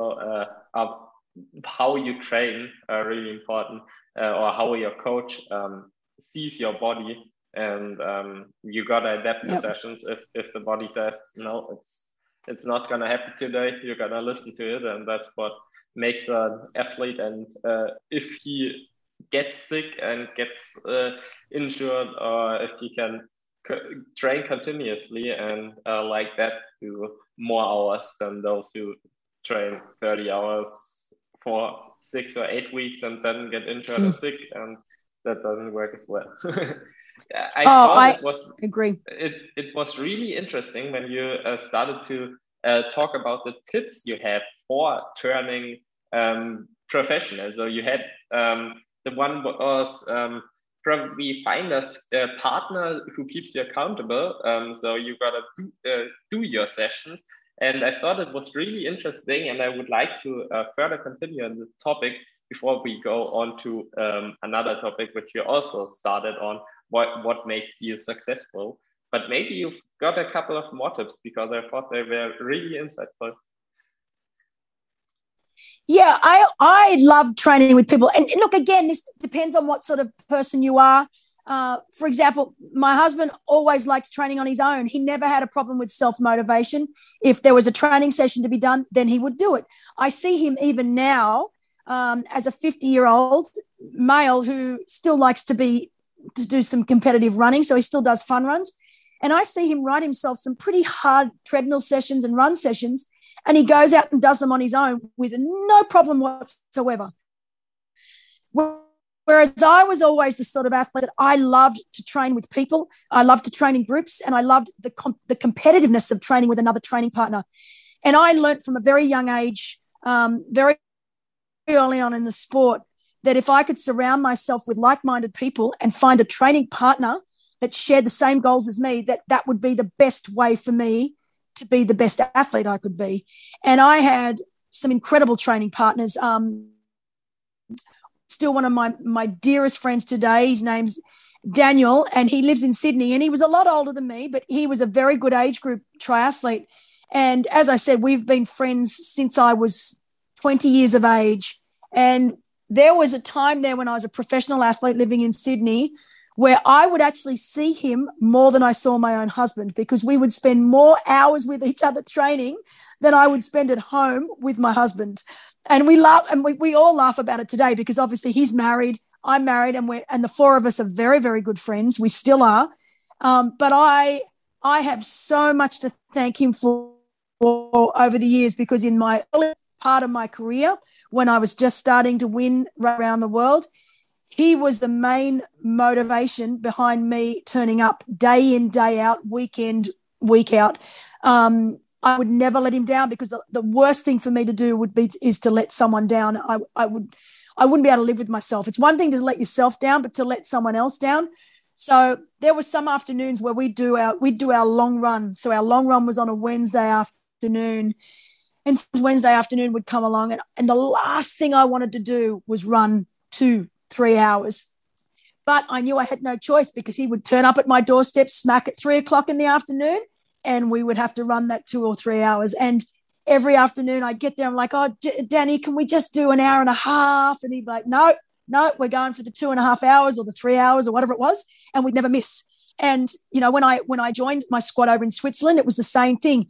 uh, how you train are really important, uh, or how your coach um, sees your body, and um, you gotta adapt the yep. sessions. If if the body says no, it's it's not gonna happen today, you're gonna listen to it, and that's what makes an athlete. And uh, if he gets sick and gets uh, injured, or if he can train continuously and uh, like that to more hours than those who train 30 hours for six or eight weeks and then get injured mm. or sick, and that doesn't work as well. I oh, I it was agree. It it was really interesting when you uh, started to uh, talk about the tips you have for turning um, professional. So you had um, the one was um, probably find a, a, partner who keeps you accountable. Um, so you gotta do, uh, do your sessions. And I thought it was really interesting, and I would like to uh, further continue on this topic before we go on to um, another topic, which you also started on, what, what made you successful. But maybe you've got a couple of more tips because I thought they were really insightful. Yeah, I I love training with people, and look again. This depends on what sort of person you are. Uh, for example, my husband always liked training on his own. He never had a problem with self motivation. If there was a training session to be done, then he would do it. I see him even now um, as a 50 year old male who still likes to be to do some competitive running. So he still does fun runs. And I see him write himself some pretty hard treadmill sessions and run sessions and he goes out and does them on his own with no problem whatsoever. Whereas I was always the sort of athlete that I loved to train with people. I loved to train in groups and I loved the, com- the competitiveness of training with another training partner. And I learned from a very young age, um, very early on in the sport, that if I could surround myself with like minded people and find a training partner that shared the same goals as me, that that would be the best way for me to be the best athlete I could be. And I had some incredible training partners. Um, still one of my, my dearest friends today. His name's Daniel, and he lives in Sydney. And he was a lot older than me, but he was a very good age group triathlete. And as I said, we've been friends since I was 20 years of age. And there was a time there when I was a professional athlete living in Sydney where I would actually see him more than I saw my own husband because we would spend more hours with each other training than I would spend at home with my husband. And we laugh and we, we all laugh about it today because obviously he's married, I'm married, and we're and the four of us are very, very good friends. We still are. Um, but I I have so much to thank him for, over the years because in my early part of my career, when I was just starting to win around the world, he was the main motivation behind me turning up day in, day out, weekend, week out. Um, I would never let him down because the, the worst thing for me to do would be is to let someone down. I, I would I wouldn't be able to live with myself. It's one thing to let yourself down, but to let someone else down. So there were some afternoons where we do our we do our long run. So our long run was on a Wednesday afternoon, and Wednesday afternoon would come along, and, and the last thing I wanted to do was run two three hours. But I knew I had no choice because he would turn up at my doorstep smack at three o'clock in the afternoon and we would have to run that two or three hours. And every afternoon I'd get there, I'm like, oh, J- Danny, can we just do an hour and a half? And he'd be like, no, no, we're going for the two and a half hours or the three hours or whatever it was. And we'd never miss. And, you know, when I, when I joined my squad over in Switzerland, it was the same thing.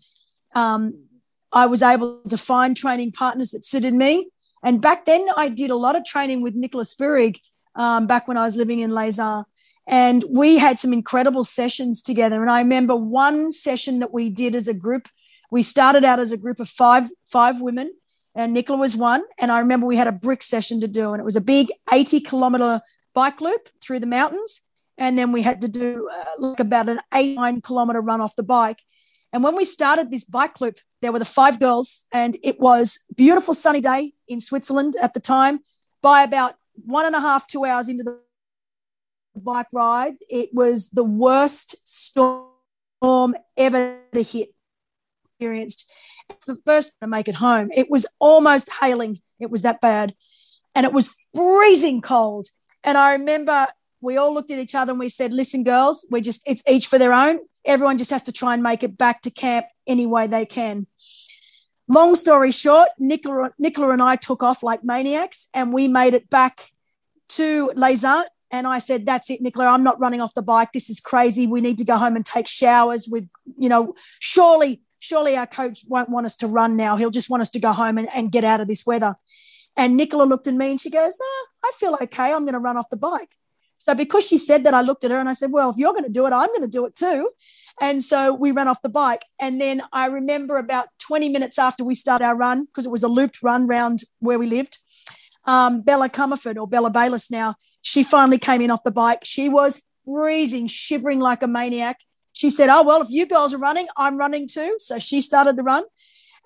Um, I was able to find training partners that suited me. And back then, I did a lot of training with Nicola Spirig um, back when I was living in Lausanne. And we had some incredible sessions together. And I remember one session that we did as a group. We started out as a group of five, five women, and Nicola was one. And I remember we had a brick session to do, and it was a big 80 kilometer bike loop through the mountains. And then we had to do uh, like about an eight, nine kilometer run off the bike. And when we started this bike loop, there were the five girls, and it was beautiful sunny day in Switzerland at the time. By about one and a half, two hours into the bike rides, it was the worst storm ever to hit experienced. The first to make it home, it was almost hailing. It was that bad, and it was freezing cold. And I remember we all looked at each other and we said, "Listen, girls, we're just it's each for their own everyone just has to try and make it back to camp any way they can. Long story short, Nicola, Nicola and I took off like maniacs and we made it back to Lausanne. And I said, That's it, Nicola. I'm not running off the bike. This is crazy. We need to go home and take showers. We've, you know, surely, surely our coach won't want us to run now. He'll just want us to go home and, and get out of this weather. And Nicola looked at me and she goes, oh, I feel okay. I'm going to run off the bike. So because she said that, I looked at her and I said, "Well, if you're going to do it, I'm going to do it too." And so we ran off the bike. And then I remember about 20 minutes after we started our run, because it was a looped run round where we lived, um, Bella Comerford or Bella Bayliss now, she finally came in off the bike. She was freezing, shivering like a maniac. She said, Oh, well, if you girls are running, I'm running too. So she started the run.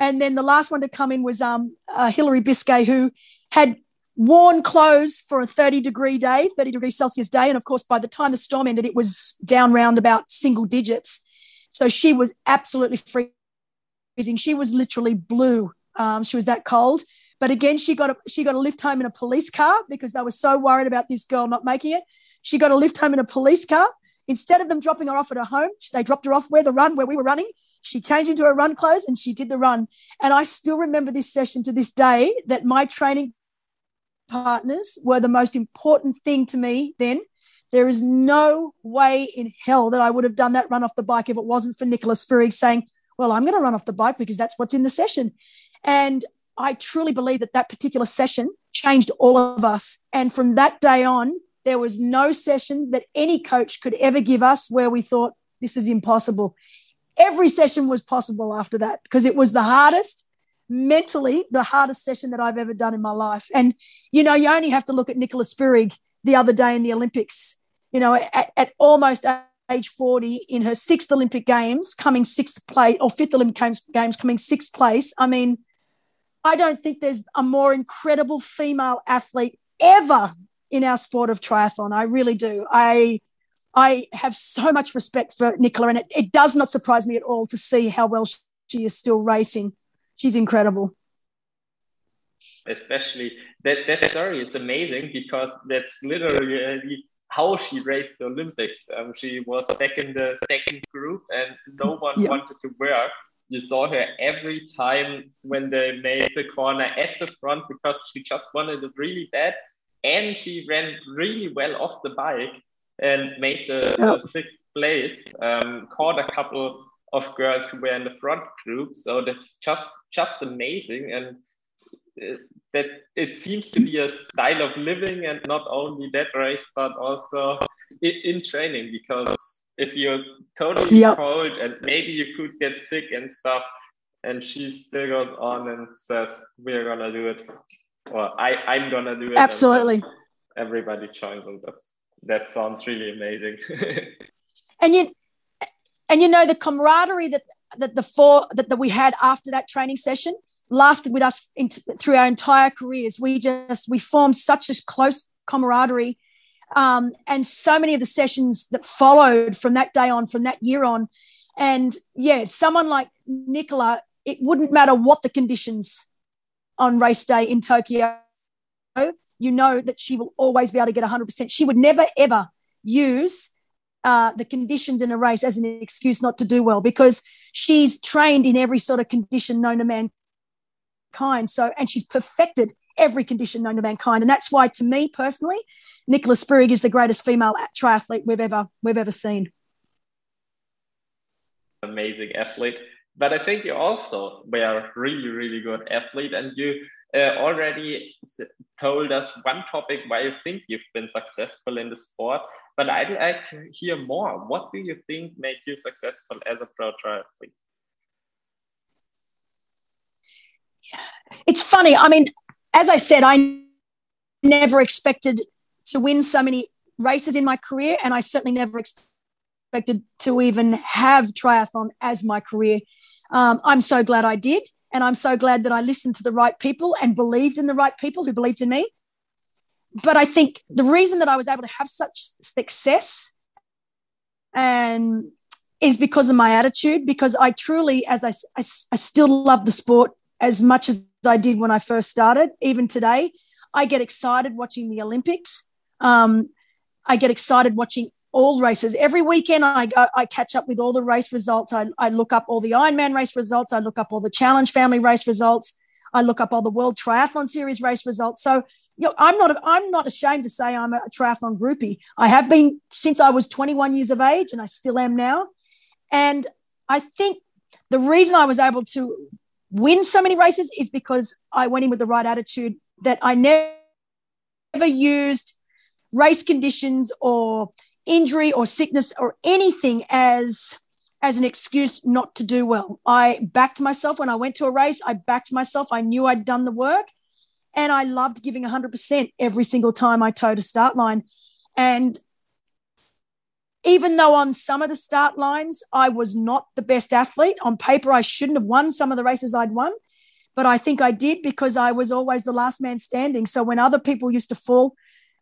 And then the last one to come in was um, uh, Hillary Biscay, who had worn clothes for a 30 degree day, 30 degrees Celsius day. And of course, by the time the storm ended, it was down round about single digits. So she was absolutely freezing. She was literally blue. Um, she was that cold. But again, she got a she got a lift home in a police car because they were so worried about this girl not making it. She got a lift home in a police car. Instead of them dropping her off at her home, they dropped her off where the run where we were running. She changed into her run clothes and she did the run. And I still remember this session to this day that my training partners were the most important thing to me then. There is no way in hell that I would have done that run off the bike if it wasn't for Nicola Spirig saying, Well, I'm going to run off the bike because that's what's in the session. And I truly believe that that particular session changed all of us. And from that day on, there was no session that any coach could ever give us where we thought this is impossible. Every session was possible after that because it was the hardest mentally the hardest session that I've ever done in my life. And, you know, you only have to look at Nicola Spirig the other day in the Olympics, you know, at, at almost age 40 in her sixth Olympic Games, coming sixth place, or fifth Olympic games coming sixth place. I mean, I don't think there's a more incredible female athlete ever in our sport of triathlon. I really do. I I have so much respect for Nicola, and it, it does not surprise me at all to see how well she is still racing she's incredible. Especially that that story is amazing because that's literally how she raced the Olympics. Um, she was back in the second group and no one yeah. wanted to work. You saw her every time when they made the corner at the front because she just wanted it really bad. And she ran really well off the bike and made the, the sixth place, um, caught a couple of girls who were in the front group. So that's just just amazing, and uh, that it seems to be a style of living, and not only that race, but also in, in training. Because if you're totally yep. cold and maybe you could get sick and stuff, and she still goes on and says, "We're gonna do it," or "I I'm gonna do it." Absolutely. Everybody joins, and that's that sounds really amazing. and you and you know the camaraderie that that the four that, that we had after that training session lasted with us in, through our entire careers we just we formed such a close camaraderie um, and so many of the sessions that followed from that day on from that year on and yeah someone like nicola it wouldn't matter what the conditions on race day in tokyo you know that she will always be able to get 100% she would never ever use uh, the conditions in a race as an excuse not to do well because she's trained in every sort of condition known to mankind. So, and she's perfected every condition known to mankind. And that's why, to me personally, Nicola Spirig is the greatest female triathlete we've ever we've ever seen. Amazing athlete, but I think you also were a really really good athlete, and you uh, already told us one topic why you think you've been successful in the sport. But I'd like to hear more. What do you think made you successful as a pro triathlete? It's funny. I mean, as I said, I never expected to win so many races in my career, and I certainly never expected to even have triathlon as my career. Um, I'm so glad I did. And I'm so glad that I listened to the right people and believed in the right people who believed in me but I think the reason that I was able to have such success and is because of my attitude, because I truly, as I, I, I still love the sport as much as I did when I first started, even today. I get excited watching the Olympics. Um, I get excited watching all races. Every weekend, I, I, I catch up with all the race results. I, I look up all the Ironman race results. I look up all the Challenge Family race results. I look up all the World Triathlon Series race results. So you know, I'm not I'm not ashamed to say I'm a triathlon groupie. I have been since I was 21 years of age, and I still am now. And I think the reason I was able to win so many races is because I went in with the right attitude. That I never used race conditions or injury or sickness or anything as as an excuse not to do well. I backed myself when I went to a race. I backed myself. I knew I'd done the work. And I loved giving 100% every single time I towed a start line. And even though on some of the start lines I was not the best athlete, on paper I shouldn't have won some of the races I'd won, but I think I did because I was always the last man standing. So when other people used to fall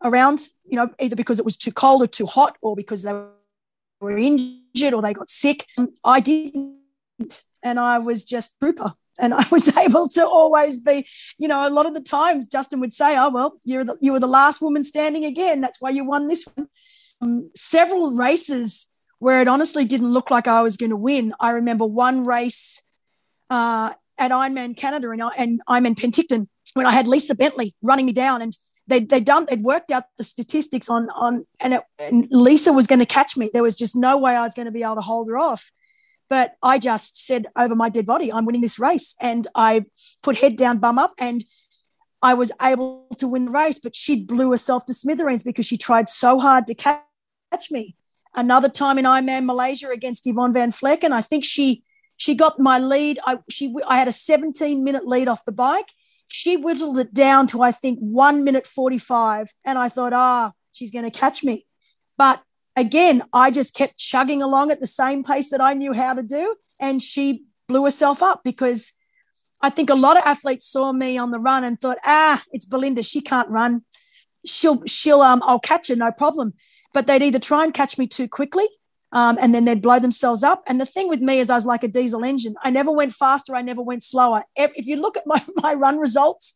around, you know, either because it was too cold or too hot or because they were injured or they got sick, I didn't. And I was just trooper. And I was able to always be, you know, a lot of the times Justin would say, Oh, well, you're the, you were the last woman standing again. That's why you won this one um, several races where it honestly didn't look like I was going to win. I remember one race uh, at Ironman Canada and, and Ironman Penticton when I had Lisa Bentley running me down and they'd, they'd done they'd worked out the statistics on on and, it, and Lisa was going to catch me. There was just no way I was going to be able to hold her off. But I just said over my dead body, I'm winning this race. And I put head down, bum up, and I was able to win the race, but she blew herself to smithereens because she tried so hard to catch me. Another time in Ironman Malaysia against Yvonne Van Vlerken, I think she she got my lead. I she I had a 17 minute lead off the bike. She whittled it down to I think one minute 45, and I thought, ah, she's going to catch me. But again, I just kept chugging along at the same pace that I knew how to do, and she blew herself up because I think a lot of athletes saw me on the run and thought, ah, it's Belinda. She can't run. She'll, she'll, um, I'll catch her, no problem. But they'd either try and catch me too quickly um, and then they'd blow themselves up. And the thing with me is I was like a diesel engine. I never went faster. I never went slower. If you look at my, my run results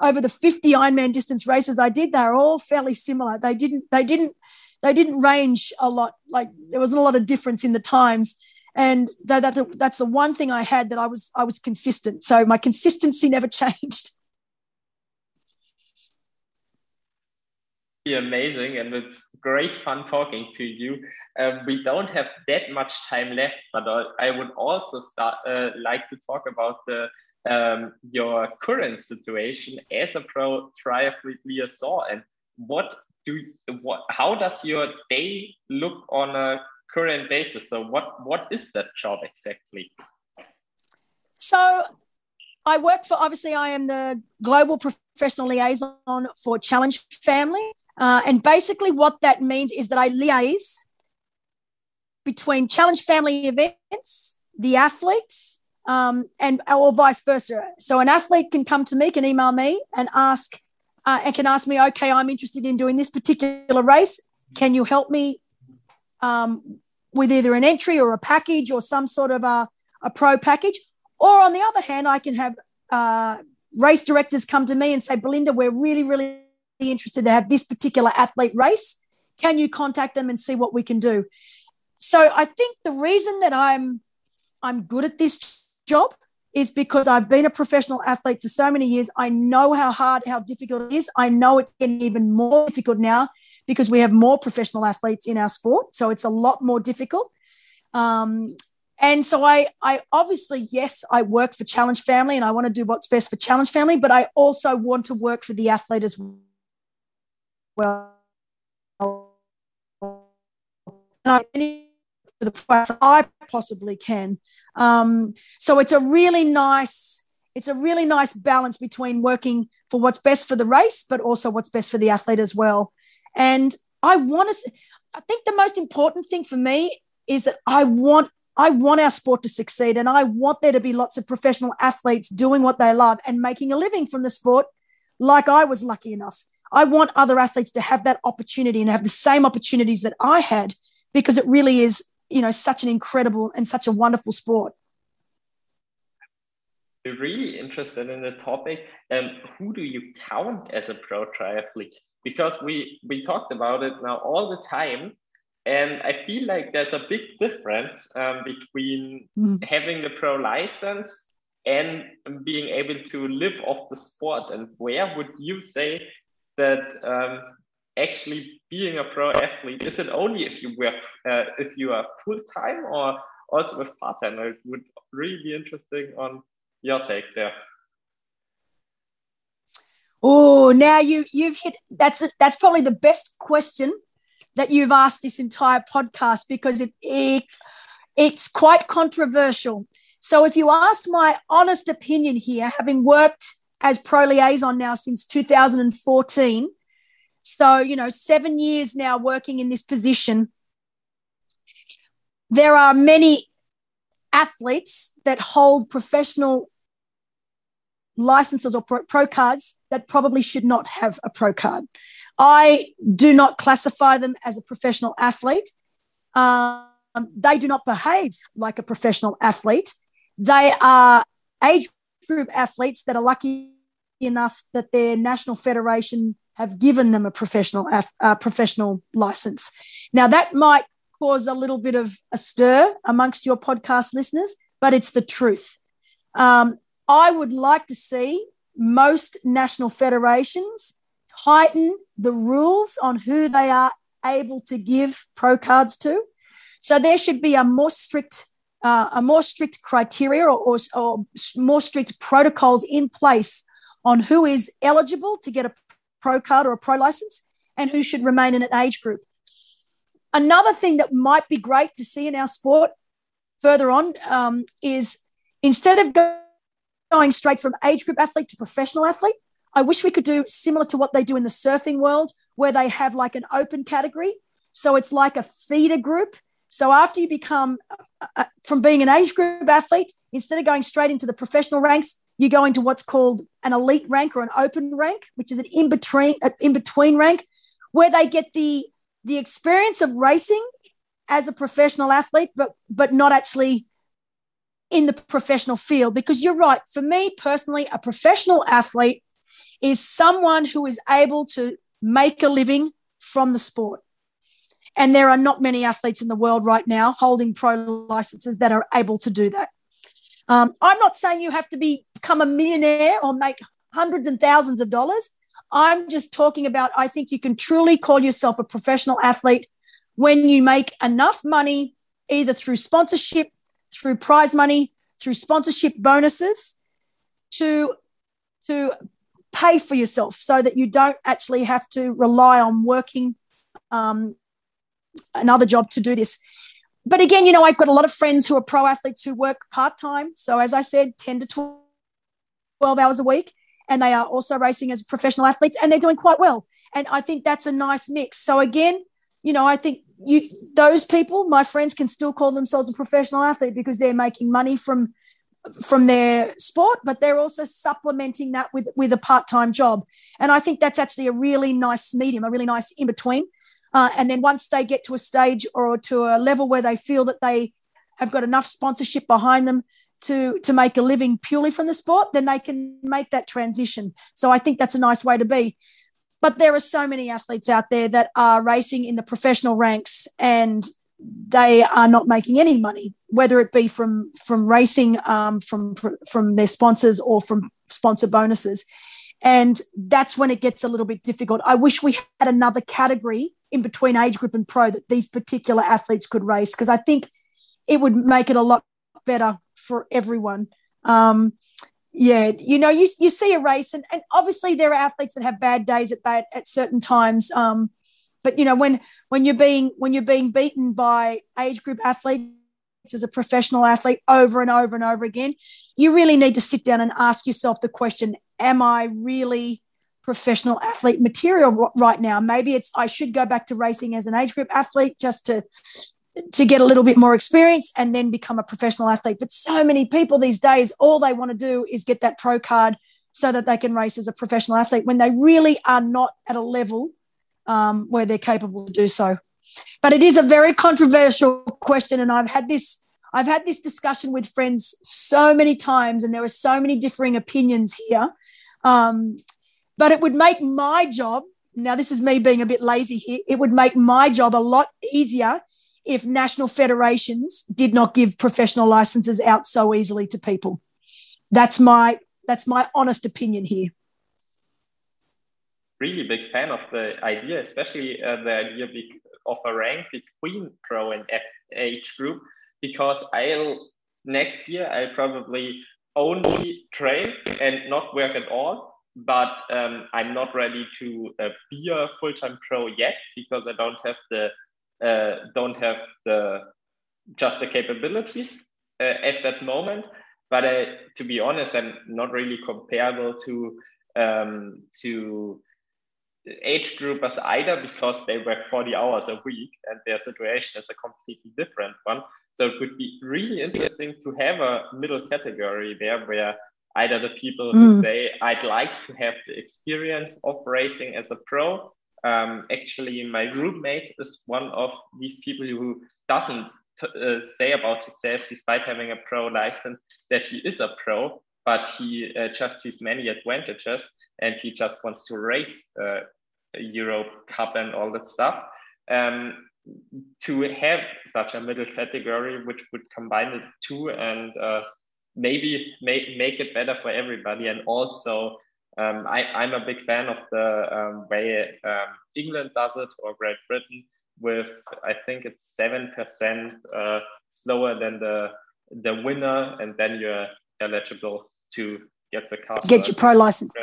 over the 50 Ironman distance races I did, they're all fairly similar. They didn't, they didn't, they didn't range a lot. Like there wasn't a lot of difference in the times and that, that that's the one thing I had that I was I was consistent. So my consistency never changed. Amazing, and it's great fun talking to you. Um, we don't have that much time left, but I would also start uh, like to talk about the um, your current situation as a pro triathlete and what do what how does your day look on a current basis. So what what is that job exactly? So I work for obviously I am the global professional liaison for Challenge Family, uh, and basically what that means is that I liaise between Challenge Family events, the athletes, um, and or vice versa. So an athlete can come to me, can email me, and ask. Uh, and can ask me, okay, I'm interested in doing this particular race. Can you help me um, with either an entry or a package or some sort of a, a pro package. Or on the other hand, I can have uh, race directors come to me and say, Belinda, we're really, really interested to have this particular athlete race. Can you contact them and see what we can do? So I think the reason that I'm I'm good at this job is because I've been a professional athlete for so many years. I know how hard, how difficult it is. I know it's getting even more difficult now because we have more professional athletes in our sport. So it's a lot more difficult. Um, and so I, I obviously, yes, I work for Challenge Family and I want to do what's best for Challenge Family, but I also want to work for the athlete as well. The I possibly can. Um, so it's a really nice, it's a really nice balance between working for what's best for the race, but also what's best for the athlete as well. And I want to, I think the most important thing for me is that I want I want our sport to succeed and I want there to be lots of professional athletes doing what they love and making a living from the sport like I was lucky enough. I want other athletes to have that opportunity and have the same opportunities that I had because it really is, you know, such an incredible and such a wonderful sport. You're really interested in the topic. Um, who do you count as a pro triathlete? because we we talked about it now all the time and i feel like there's a big difference um, between mm. having the pro license and being able to live off the sport and where would you say that um, actually being a pro athlete is it only if you work uh, if you are full-time or also with part-time it would really be interesting on your take there Oh, now you you've hit that's it. That's probably the best question that you've asked this entire podcast because it, it it's quite controversial. So, if you asked my honest opinion here, having worked as pro liaison now since 2014, so, you know, seven years now working in this position, there are many athletes that hold professional licenses or pro, cards that probably should not have a pro card. I do not classify them as a professional athlete. Um, they do not behave like a professional athlete. They are age group athletes that are lucky enough that their national federation have given them a professional uh, professional license. Now that might cause a little bit of a stir amongst your podcast listeners, but it's the truth. Um, I would like to see most national federations tighten the rules on who they are able to give pro cards to. So there should be a more strict, uh, a more strict criteria or, or, or more strict protocols in place on who is eligible to get a pro card or a pro license and who should remain in an age group. Another thing that might be great to see in our sport further on um, is instead of going straight from age group athlete to professional athlete, I wish we could do similar to what they do in the surfing world, where they have like an open category. So it's like a feeder group. So after you become uh, uh from being an age group athlete, instead of going straight into the professional ranks, you go into what's called an elite rank or an open rank, which is an in between in between rank, where they get the the experience of racing as a professional athlete, but but not actually in the professional field. Because you're right, for me personally, a professional athlete is someone who is able to make a living from the sport. And there are not many athletes in the world right now holding pro licenses that are able to do that. Um, I'm not saying you have to be, become a millionaire or make hundreds and thousands of dollars. I'm just talking about, I think you can truly call yourself a professional athlete when you make enough money, either through sponsorship, through prize money, through sponsorship bonuses, to, to pay for yourself so that you don't actually have to rely on working um, another job to do this but again, you know, I've got a lot of friends who are pro athletes who work part time. So, as I said, 10 to 12 hours a week. And they are also racing as professional athletes and they're doing quite well. And I think that's a nice mix. So, again, you know, I think you those people, my friends, can still call themselves a professional athlete because they're making money from from their sport, but they're also supplementing that with with a part time job. And I think that's actually a really nice medium, a really nice in between. Uh, and then once they get to a stage or to a level where they feel that they have got enough sponsorship behind them to to make a living purely from the sport, then they can make that transition. So I think that's a nice way to be. But there are so many athletes out there that are racing in the professional ranks and they are not making any money, whether it be from from racing, um, from from their sponsors or from sponsor bonuses. And that's when it gets a little bit difficult. I wish we had another category in between age group and pro that these particular athletes could race because I think it would make it a lot better for everyone. Um, yeah, you know, you, you see a race, and, and obviously there are athletes that have bad days at bad at certain times. Um, but you know, when when you're being when you're being beaten by age group athletes as a professional athlete over and over and over again, you really need to sit down and ask yourself the question: Am I really professional athlete material right now. Maybe it's I should go back to racing as an age group athlete just to to get a little bit more experience and then become a professional athlete. But so many people these days, all they want to do is get that pro card so that they can race as a professional athlete when they really are not at a level um, where they're capable to do so. But it is a very controversial question, and I've had this I've had this discussion with friends so many times, and there are so many differing opinions here. Um, but it would make my job, now this is me being a bit lazy here, it would make my job a lot easier if national federations did not give professional licenses out so easily to people. That's my that's my honest opinion here. Really big fan of the idea, especially uh, the idea of a rank between pro and F age group, because I'll next year I'll probably only train and not work at all but um, I'm not ready to uh, be a full-time pro yet because I don't have the uh, don't have the just the capabilities uh, at that moment. But to be honest, I'm not really comparable to um, to age groupers either because they work 40 hours a week and their situation is a completely different one. So it would be really interesting to have a middle category there where either the people mm. who say, I'd like to have the experience of racing as a pro. Um, actually, my roommate is one of these people who doesn't uh, say about himself, despite having a pro license, that he is a pro, but he uh, just sees many advantages and he just wants to race uh, Europe Cup and all that stuff. Um, to have such a middle category, which would combine the two and uh, maybe make, make it better for everybody. And also, um, I, I'm a big fan of the um, way um, England does it or Great Britain with, I think it's 7% uh, slower than the, the winner, and then you're eligible to get the car. Get your pro license.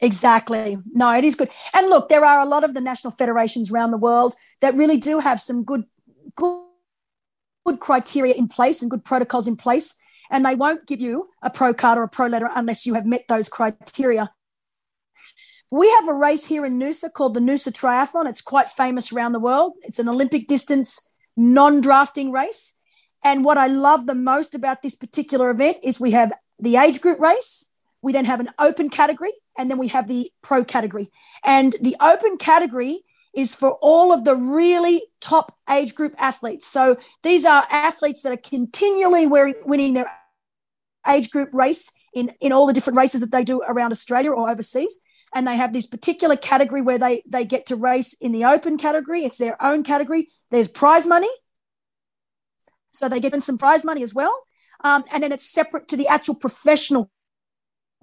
Exactly. No, it is good. And look, there are a lot of the national federations around the world that really do have some good, good, good criteria in place and good protocols in place. And they won't give you a pro card or a pro letter unless you have met those criteria. We have a race here in Noosa called the Noosa Triathlon. It's quite famous around the world. It's an Olympic distance non drafting race. And what I love the most about this particular event is we have the age group race, we then have an open category, and then we have the pro category. And the open category is for all of the really top age group athletes. So these are athletes that are continually wearing, winning their age group race in, in all the different races that they do around Australia or overseas. And they have this particular category where they, they get to race in the open category. It's their own category. There's prize money. So they get some prize money as well. Um, and then it's separate to the actual professional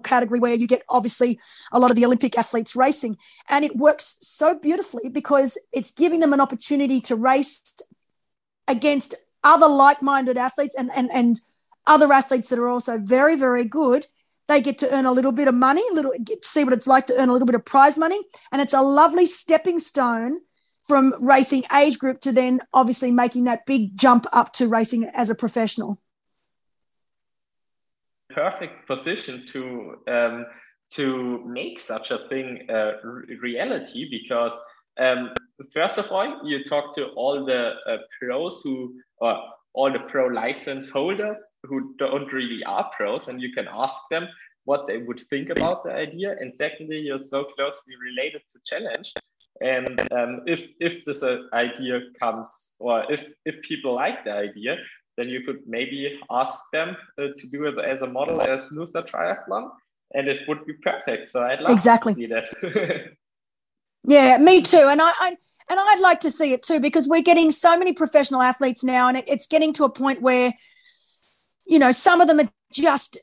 category where you get obviously a lot of the Olympic athletes racing. And it works so beautifully because it's giving them an opportunity to race against other like minded athletes and, and, and other athletes that are also very, very good. They get to earn a little bit of money, little get to see what it's like to earn a little bit of prize money. And it's a lovely stepping stone from racing age group to then obviously making that big jump up to racing as a professional perfect position to um, to make such a thing a reality because um, first of all you talk to all the uh, pros who or all the pro license holders who don't really are pros and you can ask them what they would think about the idea. And secondly you're so closely related to challenge. And um, if if this uh, idea comes or if if people like the idea then you could maybe ask them uh, to do it as a model as Noosa Triathlon, and it would be perfect. So I'd love exactly. to see that. yeah, me too. And I, I, and I'd like to see it too because we're getting so many professional athletes now, and it, it's getting to a point where, you know, some of them are just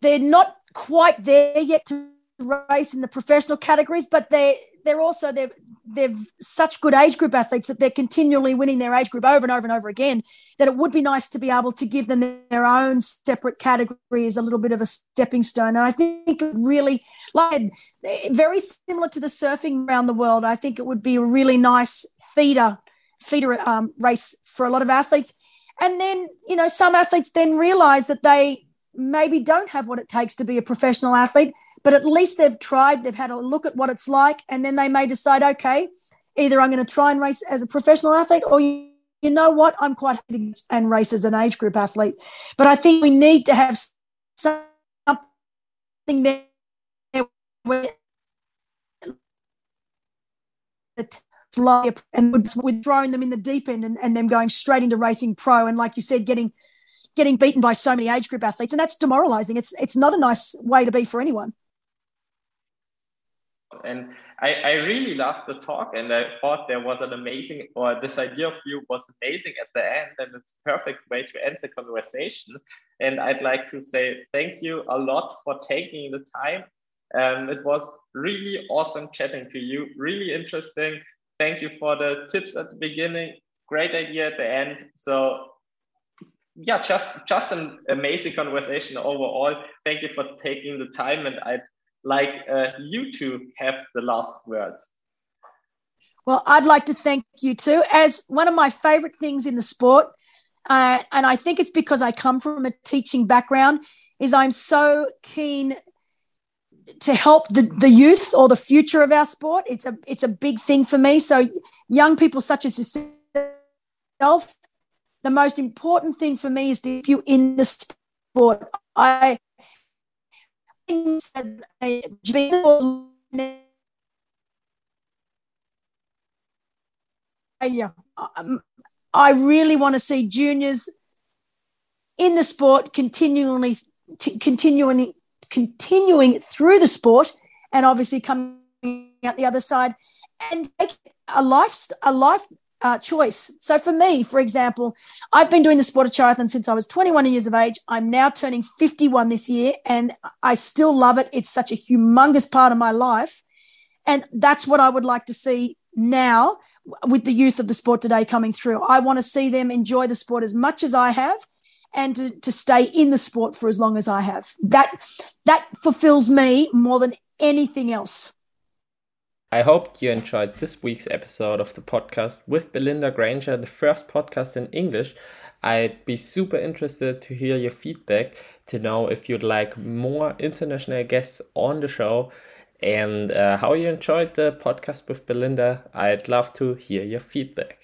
they're not quite there yet to race in the professional categories, but they're they're also they're they're such good age group athletes that they're continually winning their age group over and over and over again. That it would be nice to be able to give them their own separate category as a little bit of a stepping stone. And I think really like very similar to the surfing around the world. I think it would be a really nice feeder feeder um, race for a lot of athletes. And then you know some athletes then realize that they maybe don't have what it takes to be a professional athlete, but at least they've tried, they've had a look at what it's like, and then they may decide, okay, either I'm going to try and race as a professional athlete, or you, know what, I'm quite happy and race as an age group athlete. But I think we need to have something there where and we're throwing them in the deep end and, and them going straight into racing pro and like you said getting getting beaten by so many age group athletes, and that's demoralizing. It's it's not a nice way to be for anyone. And I, I really loved the talk, and I thought there was an amazing, or this idea of you was amazing at the end, and it's a perfect way to end the conversation. And I'd like to say thank you a lot for taking the time. Um, it was really awesome chatting to you, really interesting. Thank you for the tips at the beginning. Great idea at the end. So yeah, just just an amazing conversation overall. Thank you for taking the time, and I'd like uh, you to have the last words. Well, I'd like to thank you too. As one of my favorite things in the sport uh, and I think it's because I come from a teaching background. Is I'm so keen to help the, the youth or the future of our sport. It's a it's a big thing for me. So young people such as yourself, the most important thing for me is to keep you in the sport. I yeah, I really want to see juniors in the sport continually, continuing, continuing through the sport, and obviously coming out the other side and a life a life uh, choice. So for me, for example, I've been doing the sport of triathlon since I was 21 years of age. I'm now turning 51 this year, and I still love it. It's such a humongous part of my life, and that's what I would like to see now with the youth of the sport today coming through. I want to see them enjoy the sport as much as I have and to, to stay in the sport for as long as I have. That that fulfills me more than anything else. I hope you enjoyed this week's episode of the podcast with Belinda Granger, the first podcast in English. I'd be super interested to hear your feedback to know if you'd like more international guests on the show and uh, how you enjoyed the podcast with Belinda. I'd love to hear your feedback.